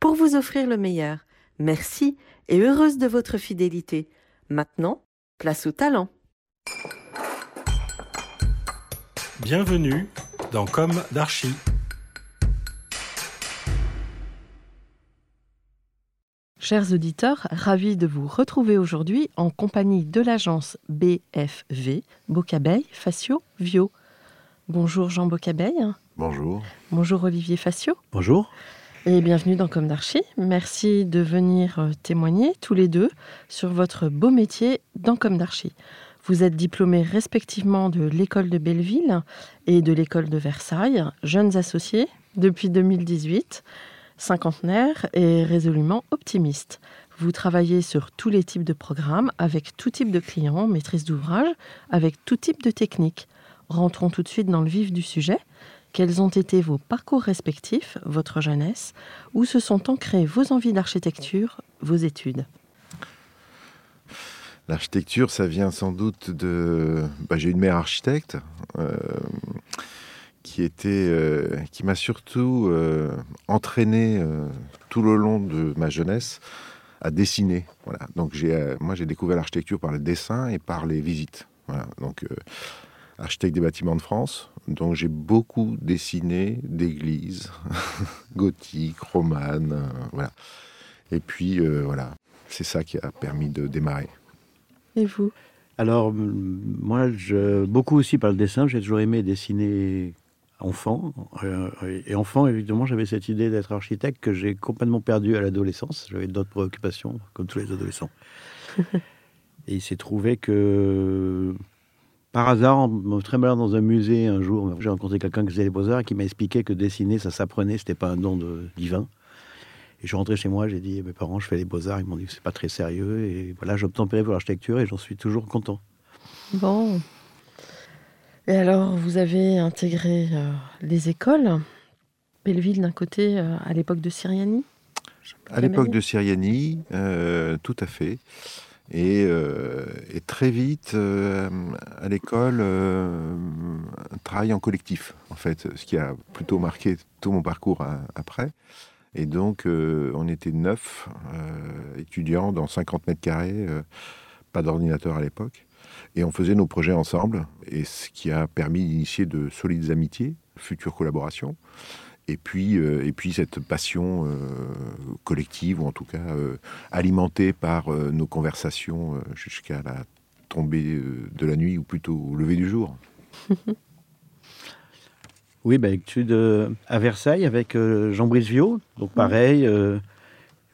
pour vous offrir le meilleur. Merci et heureuse de votre fidélité. Maintenant, place au talent. Bienvenue dans Comme d'Archie. Chers auditeurs, ravis de vous retrouver aujourd'hui en compagnie de l'agence BFV, Bocabeille, Facio, Vio. Bonjour Jean Bocabeille. Bonjour. Bonjour Olivier Facio. Bonjour. Et bienvenue dans Comme. Merci de venir euh, témoigner tous les deux sur votre beau métier dans Comme. Vous êtes diplômés respectivement de l'école de Belleville et de l'école de Versailles, jeunes associés depuis 2018, cinquantenaire et résolument optimiste. Vous travaillez sur tous les types de programmes, avec tout type de clients, maîtrise d'ouvrage, avec tout type de technique. Rentrons tout de suite dans le vif du sujet. Quels ont été vos parcours respectifs, votre jeunesse? Où se sont ancrées vos envies d'architecture, vos études? L'architecture, ça vient sans doute de. Bah, J'ai une mère architecte euh, qui euh, qui m'a surtout euh, entraîné tout le long de ma jeunesse à dessiner. Donc j'ai, moi, j'ai découvert l'architecture par le dessin et par les visites. Donc architecte des bâtiments de France. Donc j'ai beaucoup dessiné d'églises gothiques, romanes, euh, voilà. Et puis euh, voilà, c'est ça qui a permis de démarrer. Et vous? Alors, moi, je, beaucoup aussi par le dessin. J'ai toujours aimé dessiner enfant. Euh, et enfant, évidemment, j'avais cette idée d'être architecte que j'ai complètement perdue à l'adolescence. J'avais d'autres préoccupations, comme tous les adolescents. et il s'est trouvé que, par hasard, en me trimballant dans un musée un jour, j'ai rencontré quelqu'un qui faisait les beaux-arts qui m'a expliqué que dessiner, ça s'apprenait, c'était pas un don de, divin. Et je suis rentré chez moi, j'ai dit à mes parents, je fais les beaux-arts. Ils m'ont dit que c'est pas très sérieux. Et voilà, j'ai obtempéré pour l'architecture et j'en suis toujours content. Bon. Et alors, vous avez intégré euh, les écoles Belleville d'un côté, euh, à l'époque de Siriani? À l'époque de Siriani, euh, tout à fait. Et, euh, et très vite, euh, à l'école, euh, un travail en collectif, en fait, ce qui a plutôt marqué tout mon parcours hein, après. Et donc, on était neuf étudiants dans 50 mètres carrés, pas d'ordinateur à l'époque. Et on faisait nos projets ensemble, et ce qui a permis d'initier de solides amitiés, futures collaborations. Et puis, euh, et puis cette passion euh, collective, ou en tout cas euh, alimentée par euh, nos conversations euh, jusqu'à la tombée euh, de la nuit, ou plutôt au lever du jour. Oui, bah, études euh, à Versailles avec euh, Jean Brisevio. Donc pareil, euh,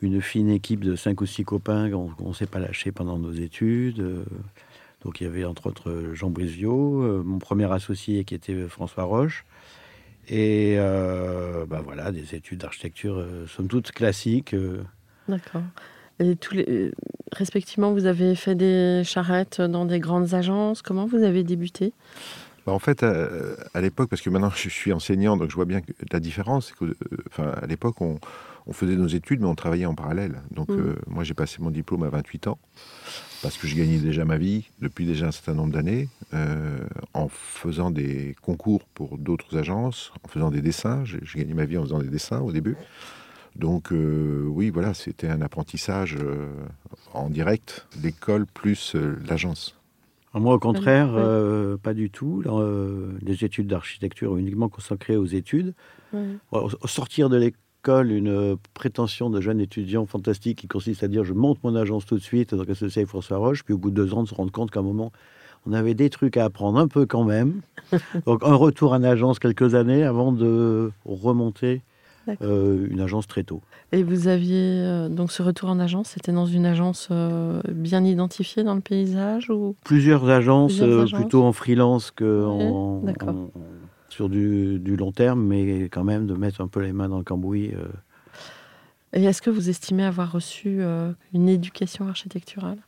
une fine équipe de cinq ou six copains qu'on ne s'est pas lâché pendant nos études. donc il y avait entre autres Jean Brisevio, euh, mon premier associé qui était François Roche. Et euh, bah, voilà, des études d'architecture, euh, somme toute classiques. euh. D'accord. Et tous les, euh, respectivement, vous avez fait des charrettes dans des grandes agences. Comment vous avez débuté? Bah, en fait, à, à l'époque, parce que maintenant je suis enseignant, donc je vois bien que la différence, c'est que, euh, enfin, à l'époque, on, on faisait nos études, mais on travaillait en parallèle. Donc, Mm. euh, moi, j'ai passé mon diplôme à 28 ans, parce que je gagnais déjà ma vie depuis déjà un certain nombre d'années, euh, en faisant des concours pour d'autres agences, en faisant des dessins. J'ai j'ai gagné ma vie en faisant des dessins au début. Donc, euh, oui, voilà, c'était un apprentissage euh, en direct, l'école plus euh, l'agence. Moi, au contraire, euh, pas du tout. Euh, les études d'architecture uniquement consacrées aux études. Au, sortir de l'école, une prétention de jeune étudiant fantastique qui consiste à dire je monte mon agence tout de suite, donc associé avec François Roche, puis au bout de deux ans de se rendre compte qu'à un moment, on avait des trucs à apprendre un peu quand même. donc un retour en agence quelques années avant de remonter euh, une agence très tôt. Et vous aviez euh, donc ce retour en agence, c'était dans une agence euh, bien identifiée dans le paysage ou? Plusieurs agences, plutôt en freelance que sur du, long terme, mais quand même de mettre un peu les mains dans le cambouis. Et est-ce que vous estimez avoir reçu une éducation architecturale?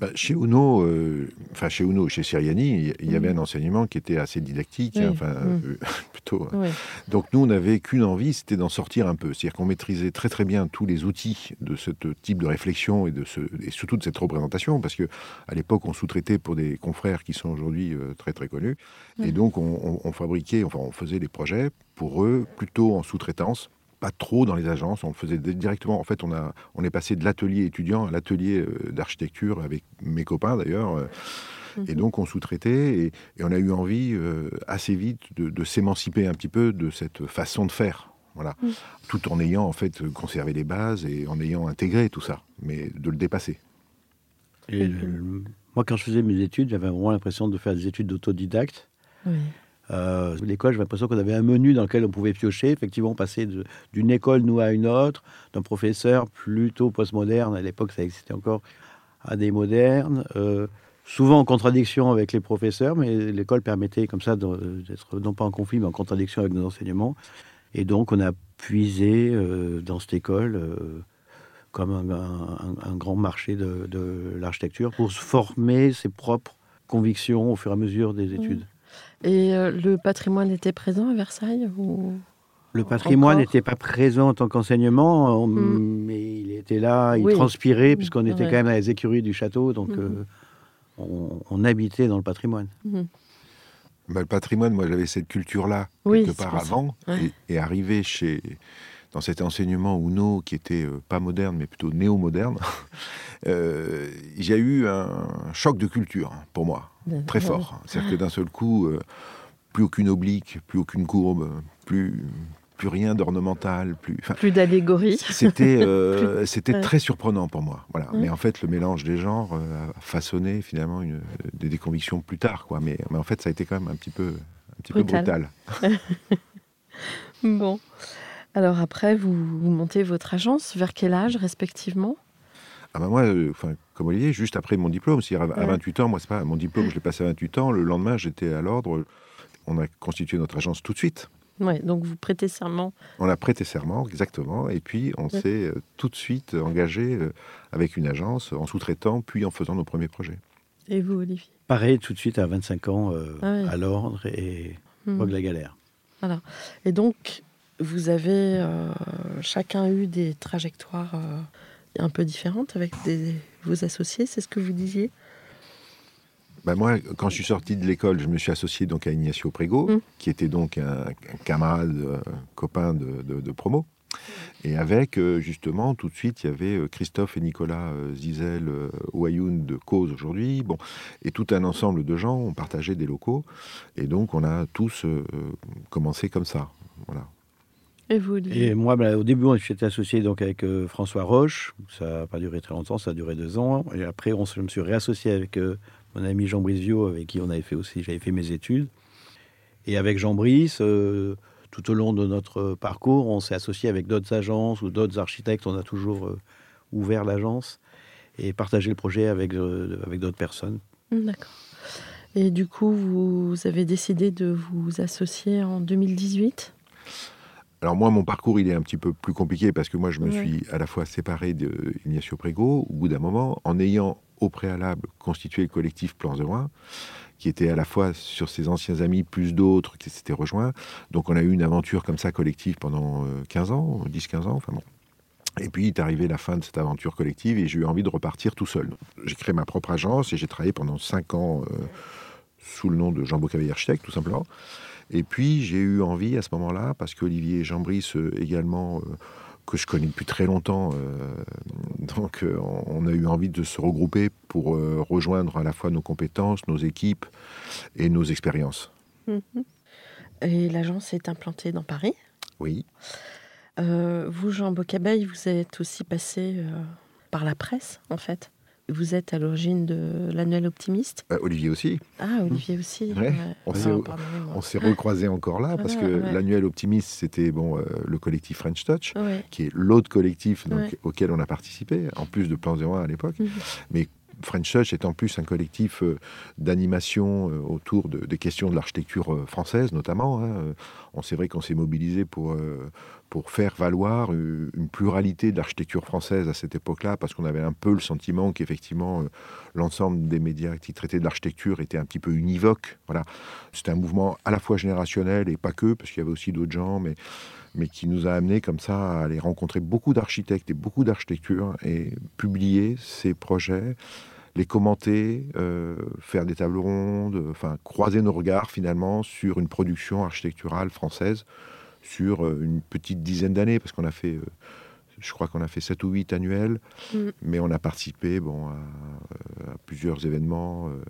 Bah, chez Uno, euh, enfin chez Uno, chez Siriani, il y, avait un enseignement qui était assez didactique, enfin mm. euh, plutôt. Hein. Donc nous, on n'avait qu'une envie, c'était d'en sortir un peu, c'est-à-dire qu'on maîtrisait très très bien tous les outils de ce type de réflexion et de ce, et surtout de cette représentation, parce que à l'époque, on sous-traitait pour des confrères qui sont aujourd'hui euh, très très connus, et donc on, on fabriquait, enfin on faisait des projets pour eux plutôt en sous-traitance pas trop dans les agences, on le faisait directement. En fait, on, a, on est passé de l'atelier étudiant à l'atelier euh, d'architecture avec mes copains d'ailleurs. Euh, et mhm. donc on sous-traitait et, on a eu envie euh, assez vite de, s'émanciper un petit peu de cette façon de faire. Voilà. Mhm. Tout en ayant en fait conservé les bases et en ayant intégré tout ça, mais de le dépasser. moi, quand je faisais mes études, j'avais vraiment l'impression de faire des études d'autodidacte. Oui. Euh, l'école, j'ai l'impression qu'on avait un menu dans lequel on pouvait piocher, effectivement, passer d'une école, nous, à une autre, d'un professeur plutôt postmoderne, à l'époque ça existait encore, à des modernes, euh, souvent en contradiction avec les professeurs, mais l'école permettait comme ça d'être non pas en conflit, mais en contradiction avec nos enseignements. Et donc on a puisé euh, dans cette école comme un, grand marché de, de l'architecture pour se former ses propres convictions au fur et à mesure des études. Et euh, le patrimoine était présent à Versailles ou... Le patrimoine n'était pas présent en tant qu'enseignement, hmm. mais il était là, il transpirait, puisqu'on était quand même à les écuries du château, donc hmm. euh, on, habitait dans le patrimoine. Hmm. Bah, le patrimoine, moi j'avais cette culture-là, quelque part avant, et, et, arrivé chez, dans cet enseignement Uno qui était euh, pas moderne, mais plutôt néo-moderne, euh, il y a eu un choc de culture pour moi, très fort. C'est-à-dire que d'un seul coup, euh, plus aucune oblique, plus aucune courbe, plus plus rien d'ornemental, plus plus d'allégorie. C'était c'était très surprenant pour moi. Voilà. Mais en fait, le mélange des genres a façonné finalement une, des, convictions plus tard, quoi. Mais, mais en fait, ça a été quand même un petit peu un petit brutal. peu brutal. bon. Alors après, vous, montez votre agence. Vers quel âge, respectivement? Ah ben moi, euh, enfin, comme Olivier, juste après mon diplôme, à, à 28 ans, moi c'est pas mon diplôme, je l'ai passé à 28 ans. Le lendemain, j'étais à l'ordre. On a constitué notre agence tout de suite. Ouais, donc vous prêtez serment. On a prêté serment, exactement. Et puis on s'est euh, tout de suite engagé euh, avec une agence en sous-traitant, puis en faisant nos premiers projets. Et vous, Olivier? Pareil, tout de suite à 25 ans, ah à l'ordre et mmh. la galère. Voilà. Et donc, vous avez euh, chacun eu des trajectoires euh, un peu différentes avec vos associés, c'est ce que vous disiez? Ben moi, quand je suis sorti de l'école, je me suis associé donc à Ignacio Prego, mmh. qui était donc un, camarade, euh, copain de, promo. Et avec, justement, tout de suite, il y avait Christophe et Nicolas Zizel, Ouayoun de Cause aujourd'hui, bon, et tout un ensemble de gens ont partagé des locaux. Et donc, on a tous commencé comme ça. Voilà. Et vous Et moi, bah, au début, j'étais associé donc avec euh, François Roche. Ça n'a pas duré très longtemps, ça a duré deux ans. Et après, on, je me suis réassocié avec euh, mon ami Jean Brisio, avec qui on avait fait aussi, j'avais fait mes études. Et avec Jean Brice, euh, tout au long de notre parcours, on s'est associé avec d'autres agences ou d'autres architectes. On a toujours ouvert l'agence et partagé le projet avec, avec d'autres personnes. D'accord. Et du coup, vous avez décidé de vous associer en 2018 alors moi, mon parcours, il est un petit peu plus compliqué parce que moi, je me suis à la fois séparé d'Ignacio Prego au bout d'un moment, en ayant au préalable constitué le collectif Plans de Loin, qui était à la fois sur ses anciens amis, plus d'autres qui s'étaient rejoints. Donc on a eu une aventure comme ça collective pendant 15 euh, ans, 10-15 ans, enfin bon. Et puis est arrivé la fin de cette aventure collective et j'ai eu envie de repartir tout seul. J'ai créé ma propre agence et j'ai travaillé pendant 5 ans euh, sous le nom de Jean Bocavey Architecte, tout simplement. Et puis j'ai eu envie à ce moment-là, parce qu'Olivier Jambris euh, également euh, que je connais depuis très longtemps. euh, donc, on a eu envie de se regrouper pour rejoindre à la fois nos compétences, nos équipes et nos expériences. Mhm. Et l'agence est implantée dans Paris. Oui. Euh, vous, Jean Bocabeille, vous êtes aussi passé euh, par la presse, en fait. Vous êtes à l'origine de l'annuel optimiste. Euh, Olivier aussi. Ah, Olivier aussi. Ouais. On s'est- pardonnez-moi. On s'est recroisés encore là parce que ouais. l'annuel optimiste, c'était bon, euh, le collectif French Touch, qui est l'autre collectif donc, auquel on a participé, en plus de Plan 01 à l'époque. Mhm. Mais French Touch est en plus un collectif euh, d'animation euh, autour de- des questions de l'architecture euh, française, notamment. hein. C'est vrai qu'on s'est mobilisé pour, pour faire valoir une pluralité de l'architecture française à cette époque-là, parce qu'on avait un peu le sentiment qu'effectivement, l'ensemble des médias qui traitaient de l'architecture était un petit peu univoque. Voilà. C'était un mouvement à la fois générationnel et pas que, parce qu'il y avait aussi d'autres gens, mais mais qui nous a amené comme ça à aller rencontrer beaucoup d'architectes et beaucoup d'architecture et publier ces projets, les commenter, euh, faire des tables rondes, enfin croiser nos regards finalement sur une production architecturale française sur euh, une petite dizaine d'années, parce qu'on a fait, euh, je crois qu'on a fait 7 ou 8 annuels, Mm. mais on a participé bon, à, euh, à plusieurs événements. euh,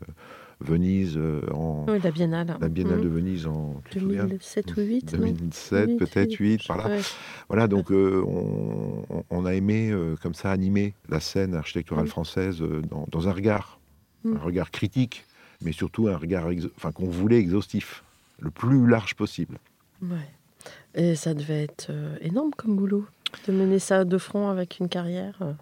Venise, euh, en, Oui, la Biennale. la Biennale Mhm. de Venise en tu te souviens 2007 ou 8 2007, peut-être 8, par là. Ouais. Voilà, donc euh, on, a aimé comme ça animer la scène architecturale Mm. française dans, dans un regard, Mm. un regard critique, mais surtout un regard enfin, qu'on voulait exhaustif, le plus large possible. Ouais. Et ça devait être énorme comme boulot, de mener ça de front avec une carrière. euh.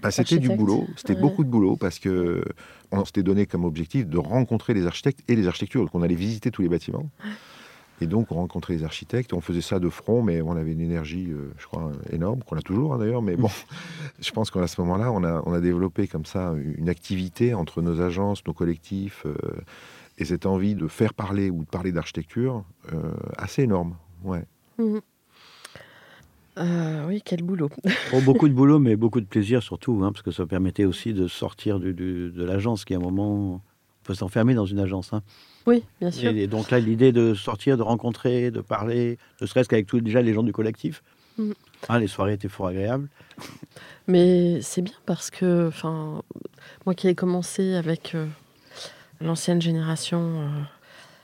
Bah, c'était du boulot, c'était Ouais. beaucoup de boulot parce que on s'était donné comme objectif de rencontrer les architectes et les architectures. Donc on allait visiter tous les bâtiments. Et donc on rencontrait les architectes, on faisait ça de front, mais on avait une énergie, euh, je crois, énorme, qu'on a toujours hein, d'ailleurs. Mais bon, je pense qu'à ce moment-là, on a, on a développé comme ça une activité entre nos agences, nos collectifs, euh, et cette envie de faire parler ou de parler d'architecture euh, assez énorme. Ouais. Mhm. Euh, oui, quel boulot. Beaucoup de boulot, mais beaucoup de plaisir surtout, hein, parce que ça permettait aussi de sortir du- du- de l'agence, qui à un moment on peut s'enfermer dans une agence. hein. Oui, bien sûr. Et, et donc là, l'idée de sortir, de rencontrer, de parler, ne serait-ce qu'avec tous déjà les gens du collectif. Mhm. Ah, les soirées étaient fort agréables. Mais c'est bien parce que, enfin, moi qui ai commencé avec euh, l'ancienne génération, euh,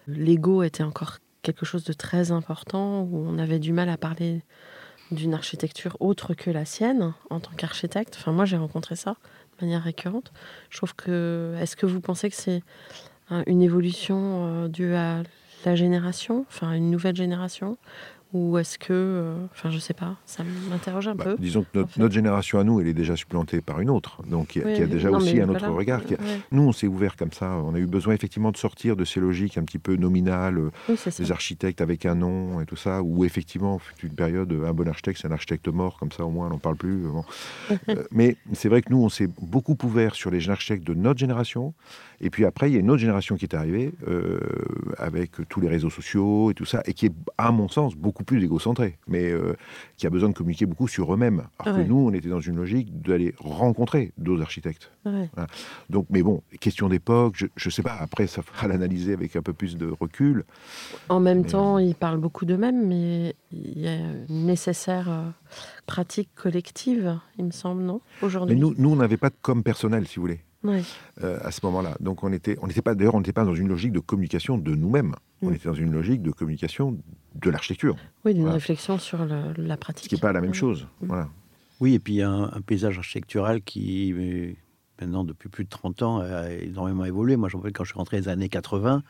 l'ego était encore quelque chose de très important où on avait du mal à parler d'une architecture autre que la sienne en tant qu'architecte. Enfin, moi j'ai rencontré ça de manière récurrente. Je trouve que, est-ce que vous pensez que c'est une évolution euh, due à la génération, enfin une nouvelle génération, ou est-ce que, euh, enfin, je sais pas, ça m'interroge un Bah, peu. disons que notre, en fait. notre génération à nous, elle est déjà supplantée par une autre, donc qui a, Oui, qui a déjà non, aussi un autre regard. qui a- Ouais. Nous, on s'est ouvert comme ça. On a eu besoin effectivement de sortir de ces logiques un petit peu nominales, euh, Oui, des architectes avec un nom et tout ça, où effectivement, fut une période, un bon architecte, c'est un architecte mort, comme ça au moins on n'en parle plus. bon. Euh, mais c'est vrai que nous, on s'est beaucoup ouvert sur les architectes de notre génération. Et puis après, il y a une autre génération qui est arrivée, euh, avec tous les réseaux sociaux et tout ça, et qui est, à mon sens, beaucoup plus égocentrée, mais euh, qui a besoin de communiquer beaucoup sur eux-mêmes. Alors Ouais. que nous, on était dans une logique d'aller rencontrer d'autres architectes. Ouais. Donc, mais bon, question d'époque, je ne sais pas, après, ça fera l'analyser avec un peu plus de recul. En même Mais- temps, ils parlent beaucoup d'eux-mêmes, mais il y a une nécessaire euh, pratique collective, il me semble, non Mais Aujourd'hui. nous, nous on n'avait pas de com personnel, si vous voulez. Ouais. euh, à ce moment-là. Donc on était, on n'était pas, d'ailleurs, on n'était pas dans une logique de communication de nous-mêmes. On Mm. était dans une logique de communication de l'architecture, Oui, d'une Voilà. réflexion sur le- la pratique. ce qui n'est pas la même chose. Voilà. Oui, et puis il y a un, un paysage architectural qui, euh, maintenant, depuis plus de 30 ans, a énormément évolué. Moi, je me rappelle quand je suis rentré dans les années 80,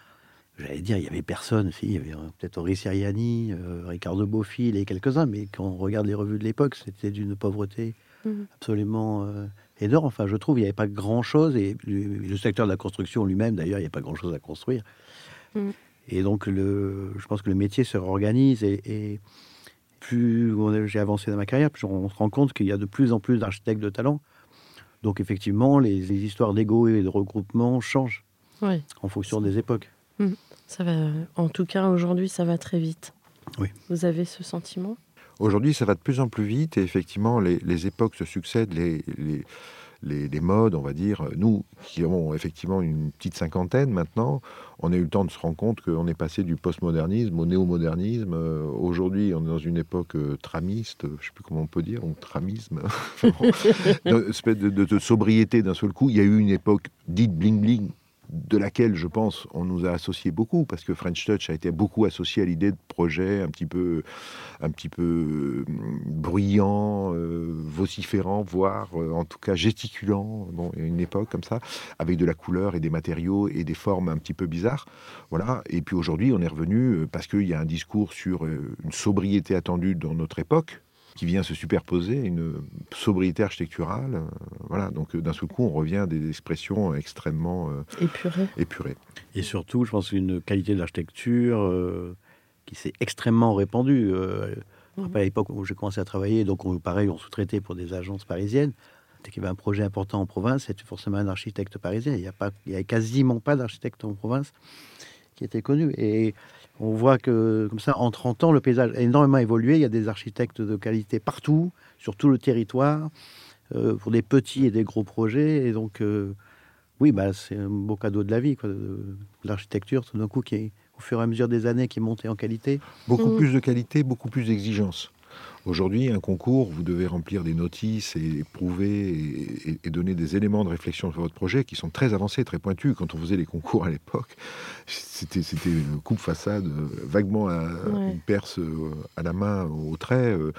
j'allais dire, il y avait personne. Si, il y avait euh, peut-être Henri Siriani, euh, Ricardo Bofill et quelques-uns, mais quand on regarde les revues de l'époque, c'était d'une pauvreté Mhm. absolument euh, énorme. Enfin, je trouve, il n'y avait pas grand-chose. Et le, le secteur de la construction lui-même, d'ailleurs, il n'y a pas grand-chose à construire. Mhm. Et donc, le, je pense que le métier se réorganise et, et plus j'ai avancé dans ma carrière, plus on se rend compte qu'il y a de plus en plus d'architectes de talent. Donc effectivement, les, les histoires d'ego et de regroupement changent en fonction des époques. ça va. En tout cas, aujourd'hui, ça va très vite. Oui. Vous avez ce sentiment? Aujourd'hui, ça va de plus en plus vite et effectivement, les, les époques se succèdent, les, les, les, modes, on va dire. Nous, qui avons effectivement une petite cinquantaine maintenant, on a eu le temps de se rendre compte qu'on est passé du postmodernisme au néo-modernisme. Euh, aujourd'hui, on est dans une époque euh, tramiste, je ne sais plus comment on peut dire, ou tramisme, une espèce de, de sobriété d'un seul coup. Il y a eu une époque dite bling-bling, de laquelle, je pense, on nous a associé beaucoup, parce que French Touch a été beaucoup associé à l'idée de projet un petit peu, un petit peu hum, bruyant, euh, vociférant, voire euh, en tout cas gesticulant, bon, une époque comme ça, avec de la couleur et des matériaux et des formes un petit peu bizarres. Voilà. Et puis aujourd'hui, on est revenu euh, parce qu'il y a un discours sur une sobriété attendue dans notre époque, qui vient se superposer une sobriété architecturale. Euh, voilà, donc euh, d'un seul coup, on revient à des expressions extrêmement euh, épurées. épurées. Et surtout, je pense une qualité de l'architecture qui s'est extrêmement répandue. Mhm. À l'époque où j'ai commencé à travailler, donc on, pareil, on sous-traitait pour des agences parisiennes. Dès qu'il y avait un projet important en province, c'était forcément un architecte parisien. Il n'y a, pas, il y a quasiment pas d'architecte en province qui était connu. Et on voit que, comme ça, en 30 ans, le paysage a énormément évolué. Il y a des architectes de qualité partout, sur tout le territoire, euh, pour des petits et des gros projets. Et donc, euh, oui, bah, c'est un beau cadeau de la vie, quoi, de, l'architecture, tout d'un coup, qui, au fur et à mesure des années, qui est montée en qualité. Beaucoup mmh. plus de qualité, beaucoup plus d'exigence. Aujourd'hui, un concours, vous devez remplir des notices et prouver et, donner des éléments de réflexion sur votre projet qui sont très avancés, très pointus. Quand on faisait les concours à l'époque, c'était une coupe façade, vaguement à, une perce euh, à la main, au trait. Euh,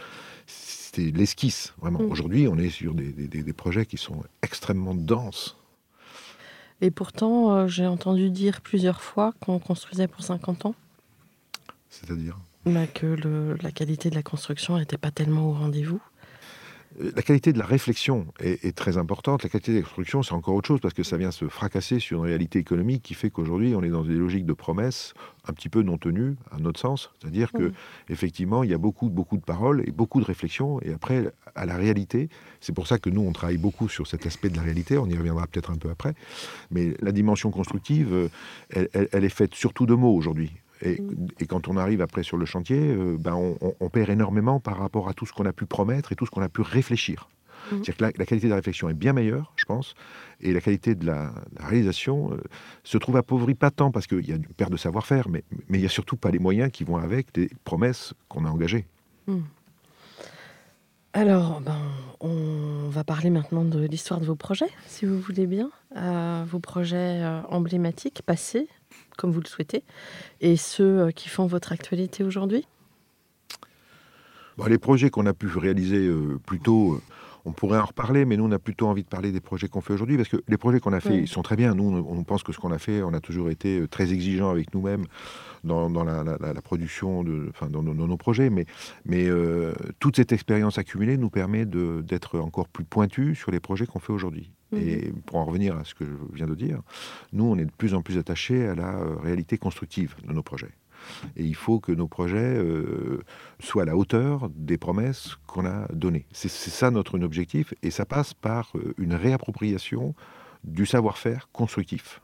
c'était l'esquisse, vraiment. Mm. Aujourd'hui, on est sur des, des, projets qui sont extrêmement denses. Et pourtant, euh, j'ai entendu dire plusieurs fois qu'on construisait pour 50 ans. C'est-à-dire? Bah, que la qualité de la construction n'était pas tellement au rendez-vous euh, la qualité de la réflexion est, très importante. La qualité de la construction, c'est encore autre chose parce que ça vient se fracasser sur une réalité économique qui fait qu'aujourd'hui, on est dans des logiques de promesses un petit peu non tenues, à notre sens. C'est-à-dire que, effectivement, il y a beaucoup, beaucoup de paroles et beaucoup de réflexions. Et après, à la réalité, c'est pour ça que nous, on travaille beaucoup sur cet aspect de la réalité. On y reviendra peut-être un peu après. Mais la dimension constructive, euh, elle est faite surtout de mots aujourd'hui. Mm. Et, quand on arrive après sur le chantier, euh, ben on, perd énormément par rapport à tout ce qu'on a pu promettre et tout ce qu'on a pu réfléchir. Mm. C'est-à-dire que la, qualité de la réflexion est bien meilleure, je pense, et la qualité de la, réalisation euh, se trouve appauvrie pas tant parce qu'il y a une perte de savoir-faire, mais, mais il n'y a surtout pas les moyens qui vont avec des promesses qu'on a engagées. Mm. Alors, ben, on va parler maintenant de l'histoire de vos projets, si vous voulez bien. Euh, vos projets emblématiques, passés, comme vous le souhaitez, et ceux euh, qui font votre actualité aujourd'hui? Les projets qu'on a pu réaliser euh, plus tôt, euh, on pourrait en reparler, mais nous, on a plutôt envie de parler des projets qu'on fait aujourd'hui, parce que les projets qu'on a fait, ils sont très bien. Nous, on pense que ce qu'on a fait, on a toujours été très exigeants avec nous-mêmes dans, la, production, de, enfin, dans, nos projets, mais, mais toute cette expérience accumulée nous permet d'être encore plus pointus sur les projets qu'on fait aujourd'hui. Et mhm. pour en revenir à ce que je viens de dire, nous, on est de plus en plus attachés à la euh, réalité constructive de nos projets. Et il faut que nos projets euh, soient à la hauteur des promesses qu'on a données. C'est ça notre objectif, et ça passe par euh, une réappropriation du savoir-faire constructif.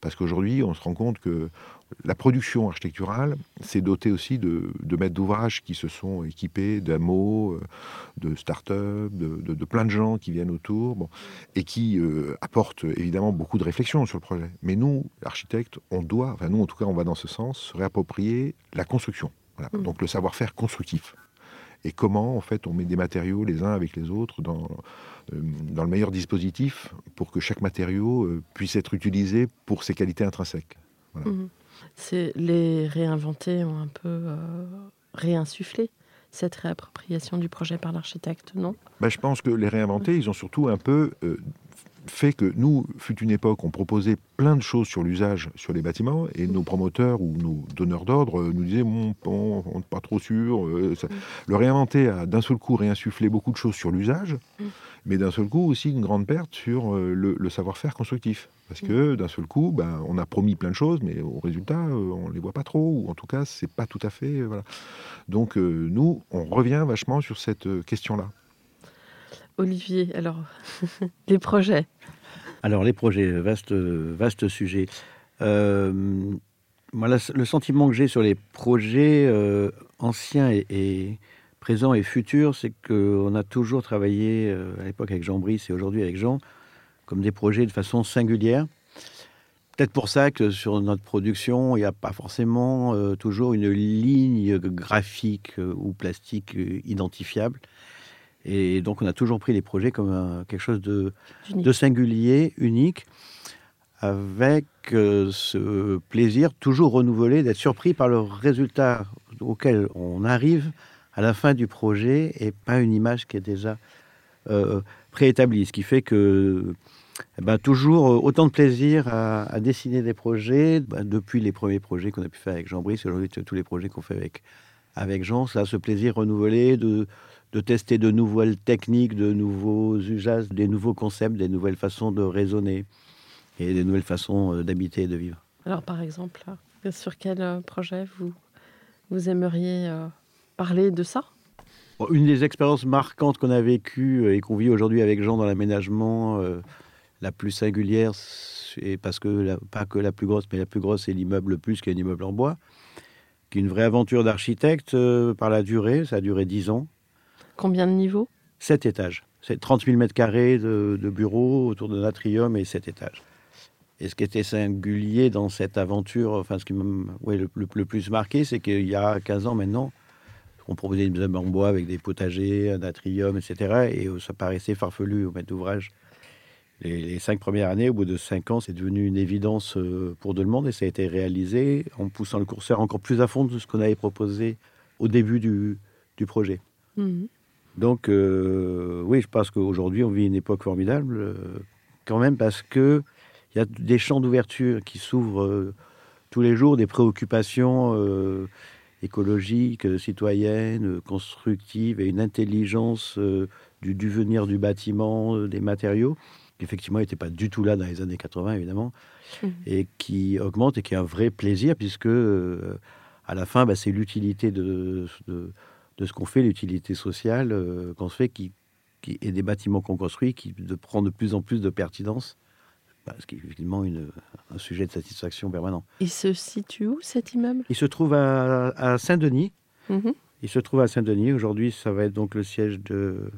Parce qu'aujourd'hui, on se rend compte que la production architecturale s'est dotée aussi de, maîtres d'ouvrage qui se sont équipés d'amots, euh, de start-up, de, plein de gens qui viennent autour, et qui euh, apportent évidemment beaucoup de réflexion sur le projet. Mais nous, architectes, on doit, enfin nous en tout cas, on va dans ce sens, se réapproprier la construction. Mmh. Donc le savoir-faire constructif. Et comment, en fait, on met des matériaux les uns avec les autres dans, euh, dans le meilleur dispositif pour que chaque matériau puisse être utilisé pour ses qualités intrinsèques. Voilà. Mmh. C'est les réinventer ont un peu euh, réinsufflé cette réappropriation du projet par l'architecte, non? Ben, Je pense que les réinventer, ils ont surtout un peu euh, fait que nous, fut une époque, on proposait plein de choses sur l'usage sur les bâtiments et nos promoteurs ou nos donneurs d'ordre euh, nous disaient bon, on n'est pas trop sûr. Mm. Le réinventer a d'un seul coup réinsufflé beaucoup de choses sur l'usage. Mm mais d'un seul coup aussi une grande perte sur euh, le, savoir-faire constructif. Parce que mm. d'un seul coup, ben, on a promis plein de choses, mais au résultat, euh, on ne les voit pas trop, ou en tout cas, c'est pas tout à fait. Euh, voilà. Donc nous, on revient vachement sur cette question-là. Olivier, alors, les projets Alors, les projets, vaste, vaste sujet. moi, le sentiment que j'ai sur les projets anciens et présent et futur, c'est qu'on a toujours travaillé euh, à l'époque avec Jean Brice et aujourd'hui avec Jean comme des projets de façon singulière. Peut-être pour ça que sur notre production, il n'y a pas forcément euh, toujours une ligne graphique euh, ou plastique identifiable. Et donc on a toujours pris les projets comme quelque chose de, de, singulier, unique, avec ce plaisir toujours renouvelé d'être surpris par le résultat auquel on arrive à la fin du projet et pas une image qui est déjà euh, préétablie. Ce qui fait que eh ben, toujours euh, autant de plaisir à, dessiner des projets, ben, depuis les premiers projets qu'on a pu faire avec Jean Brice, aujourd'hui tous les projets qu'on fait avec, avec Jean, ça ce plaisir renouvelé de, de tester de nouvelles techniques, de nouveaux usages, des nouveaux concepts, des nouvelles façons de raisonner et des nouvelles façons euh, d'habiter et de vivre. Alors par exemple, sur quel projet vous, vous aimeriez parler de ça? Une des expériences marquantes qu'on a vécues euh, et qu'on vit aujourd'hui avec Jean dans l'aménagement, euh, la plus singulière, c'est parce que pas que la plus grosse, mais la plus grosse, c'est l'immeuble plus qu'un immeuble en bois, qui est une vraie aventure d'architecte euh, par la durée. Ça a duré 10 ans. Combien de niveaux? Sept étages. C'est 30 000 mètres carrés de, bureaux autour de l'atrium et sept étages. Et ce qui était singulier dans cette aventure, enfin ce qui m'a le, le, plus marqué, c'est qu'il y a 15 ans maintenant, on proposait des meubles en bois avec des potagers, un atrium, etc. Et euh, ça paraissait farfelu au maître d'ouvrage. Les, cinq premières années, au bout de cinq ans, c'est devenu une évidence euh, pour tout le monde et ça a été réalisé en poussant le curseur encore plus à fond de ce qu'on avait proposé au début du, projet. Mhm. Donc, euh, oui, je pense qu'aujourd'hui, on vit une époque formidable, quand même, parce qu'il y a des champs d'ouverture qui s'ouvrent tous les jours, des préoccupations écologique, euh, citoyenne, euh, constructive et une intelligence euh, du devenir du bâtiment, des matériaux, qui effectivement n'était pas du tout là dans les années 80 évidemment, mmh. et qui augmente et qui est un vrai plaisir puisque à la fin, bah, c'est l'utilité de, de, ce qu'on fait, l'utilité sociale qu'on se fait, qui, qui, et des bâtiments qu'on construit qui de, prend de plus en plus de pertinence bah, ce qui est effectivement une, un sujet de satisfaction permanent. Il se situe où cet immeuble? Il se trouve à, Saint-Denis. Mhm. Il se trouve à Saint-Denis. Aujourd'hui, ça va être donc le siège de,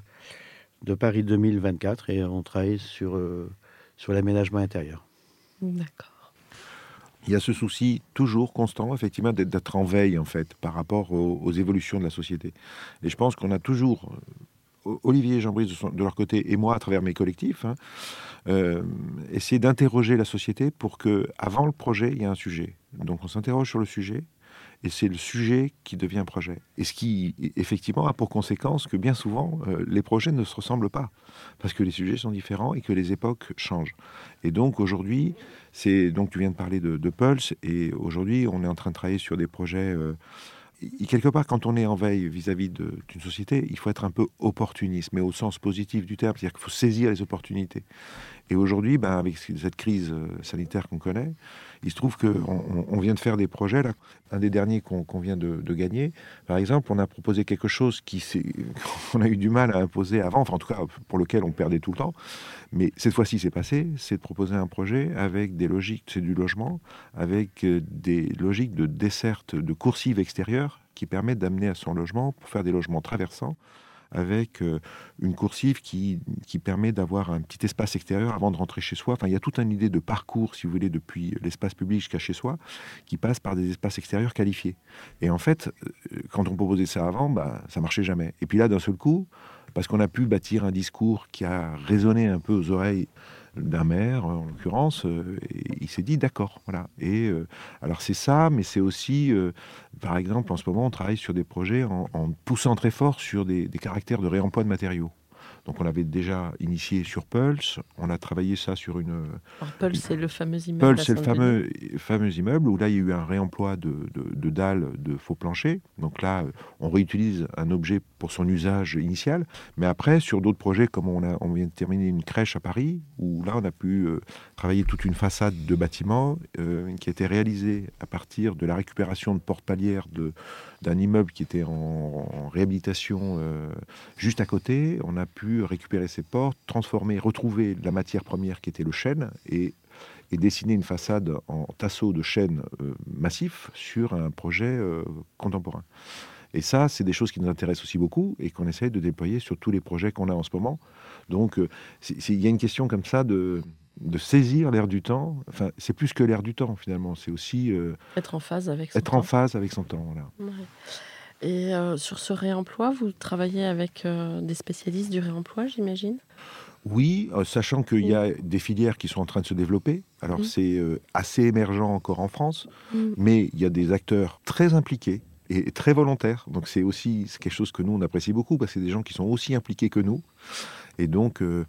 de Paris 2024 et on travaille sur, euh, sur l'aménagement intérieur. D'accord. Il y a ce souci toujours constant, effectivement, d'être en veille, en fait, par rapport aux, évolutions de la société. Et je pense qu'on a toujours Olivier et Jean-Brice de, leur côté et moi à travers mes collectifs, hein, euh, essayer d'interroger la société pour que avant le projet, il y ait un sujet. Donc on s'interroge sur le sujet et c'est le sujet qui devient projet. Et ce qui effectivement a pour conséquence que bien souvent euh, les projets ne se ressemblent pas parce que les sujets sont différents et que les époques changent. Et donc aujourd'hui, c'est donc tu viens de parler de, Pulse et aujourd'hui on est en train de travailler sur des projets euh, quelque part, quand on est en veille vis-à-vis d'une société, il faut être un peu opportuniste, mais au sens positif du terme, c'est-à-dire qu'il faut saisir les opportunités. Et aujourd'hui, ben, avec cette crise euh, sanitaire qu'on connaît, il se trouve qu'on on vient de faire des projets, là, un des derniers qu'on vient de, gagner. Par exemple, on a proposé quelque chose qu'on a eu du mal à imposer avant, enfin en tout cas pour lequel on perdait tout le temps. Mais cette fois-ci, c'est passé, c'est de proposer un projet avec des logiques, c'est du logement, avec euh, des logiques de desserte, de coursive extérieure qui permettent d'amener à son logement pour faire des logements traversants avec euh, une coursive qui, qui permet d'avoir un petit espace extérieur avant de rentrer chez soi. Enfin, il y a toute une idée de parcours, si vous voulez, depuis l'espace public jusqu'à chez soi, qui passe par des espaces extérieurs qualifiés. Et en fait, euh, quand on proposait ça avant, bah, ça marchait jamais. Et puis là, d'un seul coup, parce qu'on a pu bâtir un discours qui a résonné un peu aux oreilles d'un maire, en l'occurrence, euh, il s'est dit d'accord. Et euh, alors c'est ça, mais c'est aussi, euh, par exemple, en ce moment, on travaille sur des projets en, poussant très fort sur des caractères de réemploi de matériaux. Donc on l'avait déjà initié sur Pulse, on a travaillé ça sur une... Alors Pulse, c'est le fameux immeuble. Pulse, c'est le fameux, fameux immeuble où là, il y a eu un réemploi de, de, dalles de faux planchers. Donc là, on réutilise un objet pour son usage initial. Mais après, sur d'autres projets, comme on, a, on vient de terminer une crèche à Paris, où là, on a pu euh, travailler toute une façade de bâtiment euh, qui a été réalisée à partir de la récupération de porte-palières d'un immeuble qui était en, réhabilitation euh, juste à côté. On a pu récupérer ces portes, transformer, retrouver la matière première qui était le chêne et, dessiner une façade en tasseau de chêne euh, massif sur un projet euh, contemporain. Et ça, c'est des choses qui nous intéressent aussi beaucoup et qu'on essaie de déployer sur tous les projets qu'on a en ce moment. Donc, euh, il y a une question comme ça de, de saisir l'air du temps. Enfin, c'est plus que l'air du temps finalement. C'est aussi euh, être en phase avec son être temps. en phase avec son temps. Voilà. Ouais. Et euh, sur ce réemploi, vous travaillez avec euh, des spécialistes du réemploi, j'imagine? Oui, euh, sachant qu'il y a des filières qui sont en train de se développer. Alors c'est assez émergent encore en France, mais il y a des acteurs très impliqués et très volontaires. Donc c'est aussi quelque chose que nous on apprécie beaucoup parce que c'est des gens qui sont aussi impliqués que nous. Et donc euh,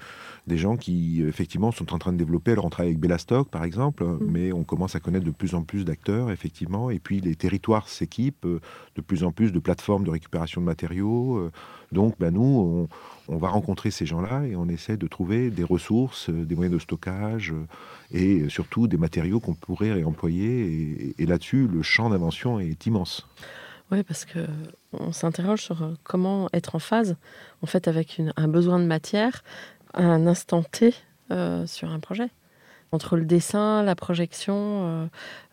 des gens qui effectivement sont en train de développer. Alors on travaille avec Bellastock par exemple, mais on commence à connaître de plus en plus d'acteurs effectivement. Et puis les territoires s'équipent euh, de plus en plus de plateformes de récupération de matériaux. euh, donc ben, nous on, on va rencontrer ces gens-là et on essaie de trouver des ressources, des moyens de stockage et surtout des matériaux qu'on pourrait réemployer. Et, et là-dessus, le champ d'invention est immense. Oui, parce que on s'interroge sur euh, comment être en phase, en fait, avec une- un besoin de matière à un instant T euh, sur un projet. Entre le dessin, la projection, euh,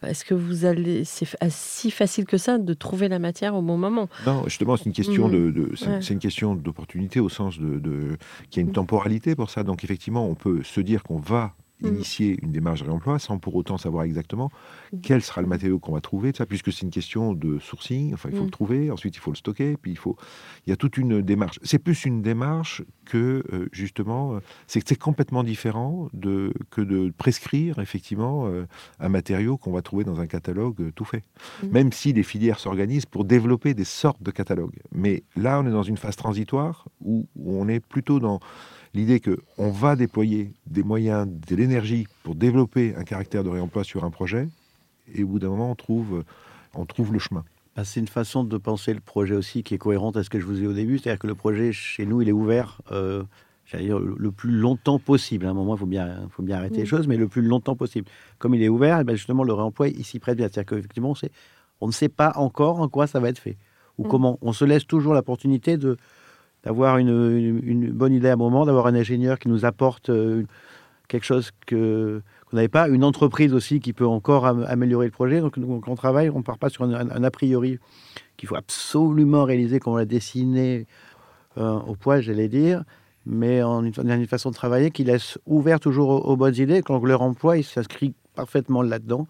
est-ce que vous allez, c'est si facile que ça de trouver la matière au bon moment? Non, justement, c'est une question Mm. de, de- c'est, Ouais. une question d'opportunité au sens de, de- qu'il y a une Mm. temporalité pour ça. Donc effectivement, on peut se dire qu'on va. Initier une démarche de réemploi sans pour autant savoir exactement quel sera le matériau qu'on va trouver, ça, puisque c'est une question de sourcing. Enfin, il faut Mm. le trouver, ensuite il faut le stocker, puis il faut. Il y a toute une démarche. C'est plus une démarche que euh, justement, euh, c'est que c'est complètement différent de que de prescrire effectivement euh, un matériau qu'on va trouver dans un catalogue euh, tout fait. Mm. Même si les filières s'organisent pour développer des sortes de catalogues. Mais là, on est dans une phase transitoire où, où on est plutôt dans l'idée que on va déployer des moyens, de l'énergie pour développer un caractère de réemploi sur un projet, et au bout d'un moment, on trouve, on trouve le chemin. Bah, c'est une façon de penser le projet aussi qui est cohérente à ce que je vous ai dit au début. C'est-à-dire que le projet, chez nous, il est ouvert euh, dire, le, plus longtemps possible. À un moment, il faut bien, faut bien arrêter les Mm. choses, mais le plus longtemps possible. Comme il est ouvert, eh ben, justement, le réemploi, il s'y prête bien. C'est-à-dire qu'effectivement, on ne sait pas encore en quoi ça va être fait. Ou Mm. comment. On se laisse toujours l'opportunité de d'avoir une, bonne idée à un moment, d'avoir un ingénieur qui nous apporte euh, quelque chose que qu'on n'avait pas, une entreprise aussi qui peut encore am- améliorer le projet. Donc, quand on travaille, on ne part pas sur un, a priori qu'il faut absolument réaliser comme on l'a dessiné euh, au poil, j'allais dire, mais en une, une façon de travailler qui laisse ouvert toujours aux, bonnes idées. Quand leur emploi, il s'inscrit parfaitement là-dedans,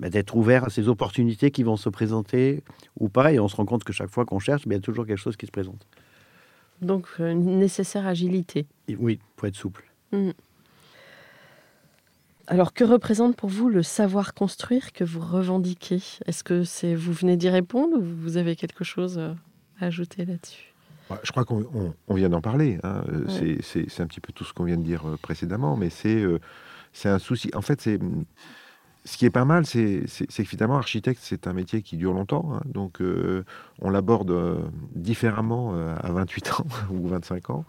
ben, d'être ouvert à ces opportunités qui vont se présenter ou pas. Et on se rend compte que chaque fois qu'on cherche, ben, il y a toujours quelque chose qui se présente. Donc, euh, une nécessaire agilité. Et oui, pour être souple. Alors, que représente pour vous le savoir construire que vous revendiquez? Est-ce que c'est vous venez d'y répondre ou vous avez quelque chose euh, à ajouter là-dessus? Ouais, Je crois qu'on on- on vient d'en parler. hein. Euh, Ouais. c'est- un petit peu tout ce qu'on vient de dire précédemment, mais c'est euh, c'est un souci. En fait, c'est ce qui est pas mal, c'est que finalement, architecte, c'est un métier qui dure longtemps. hein. donc, euh, on l'aborde euh, différemment euh, à 28 ans ou 25 ans.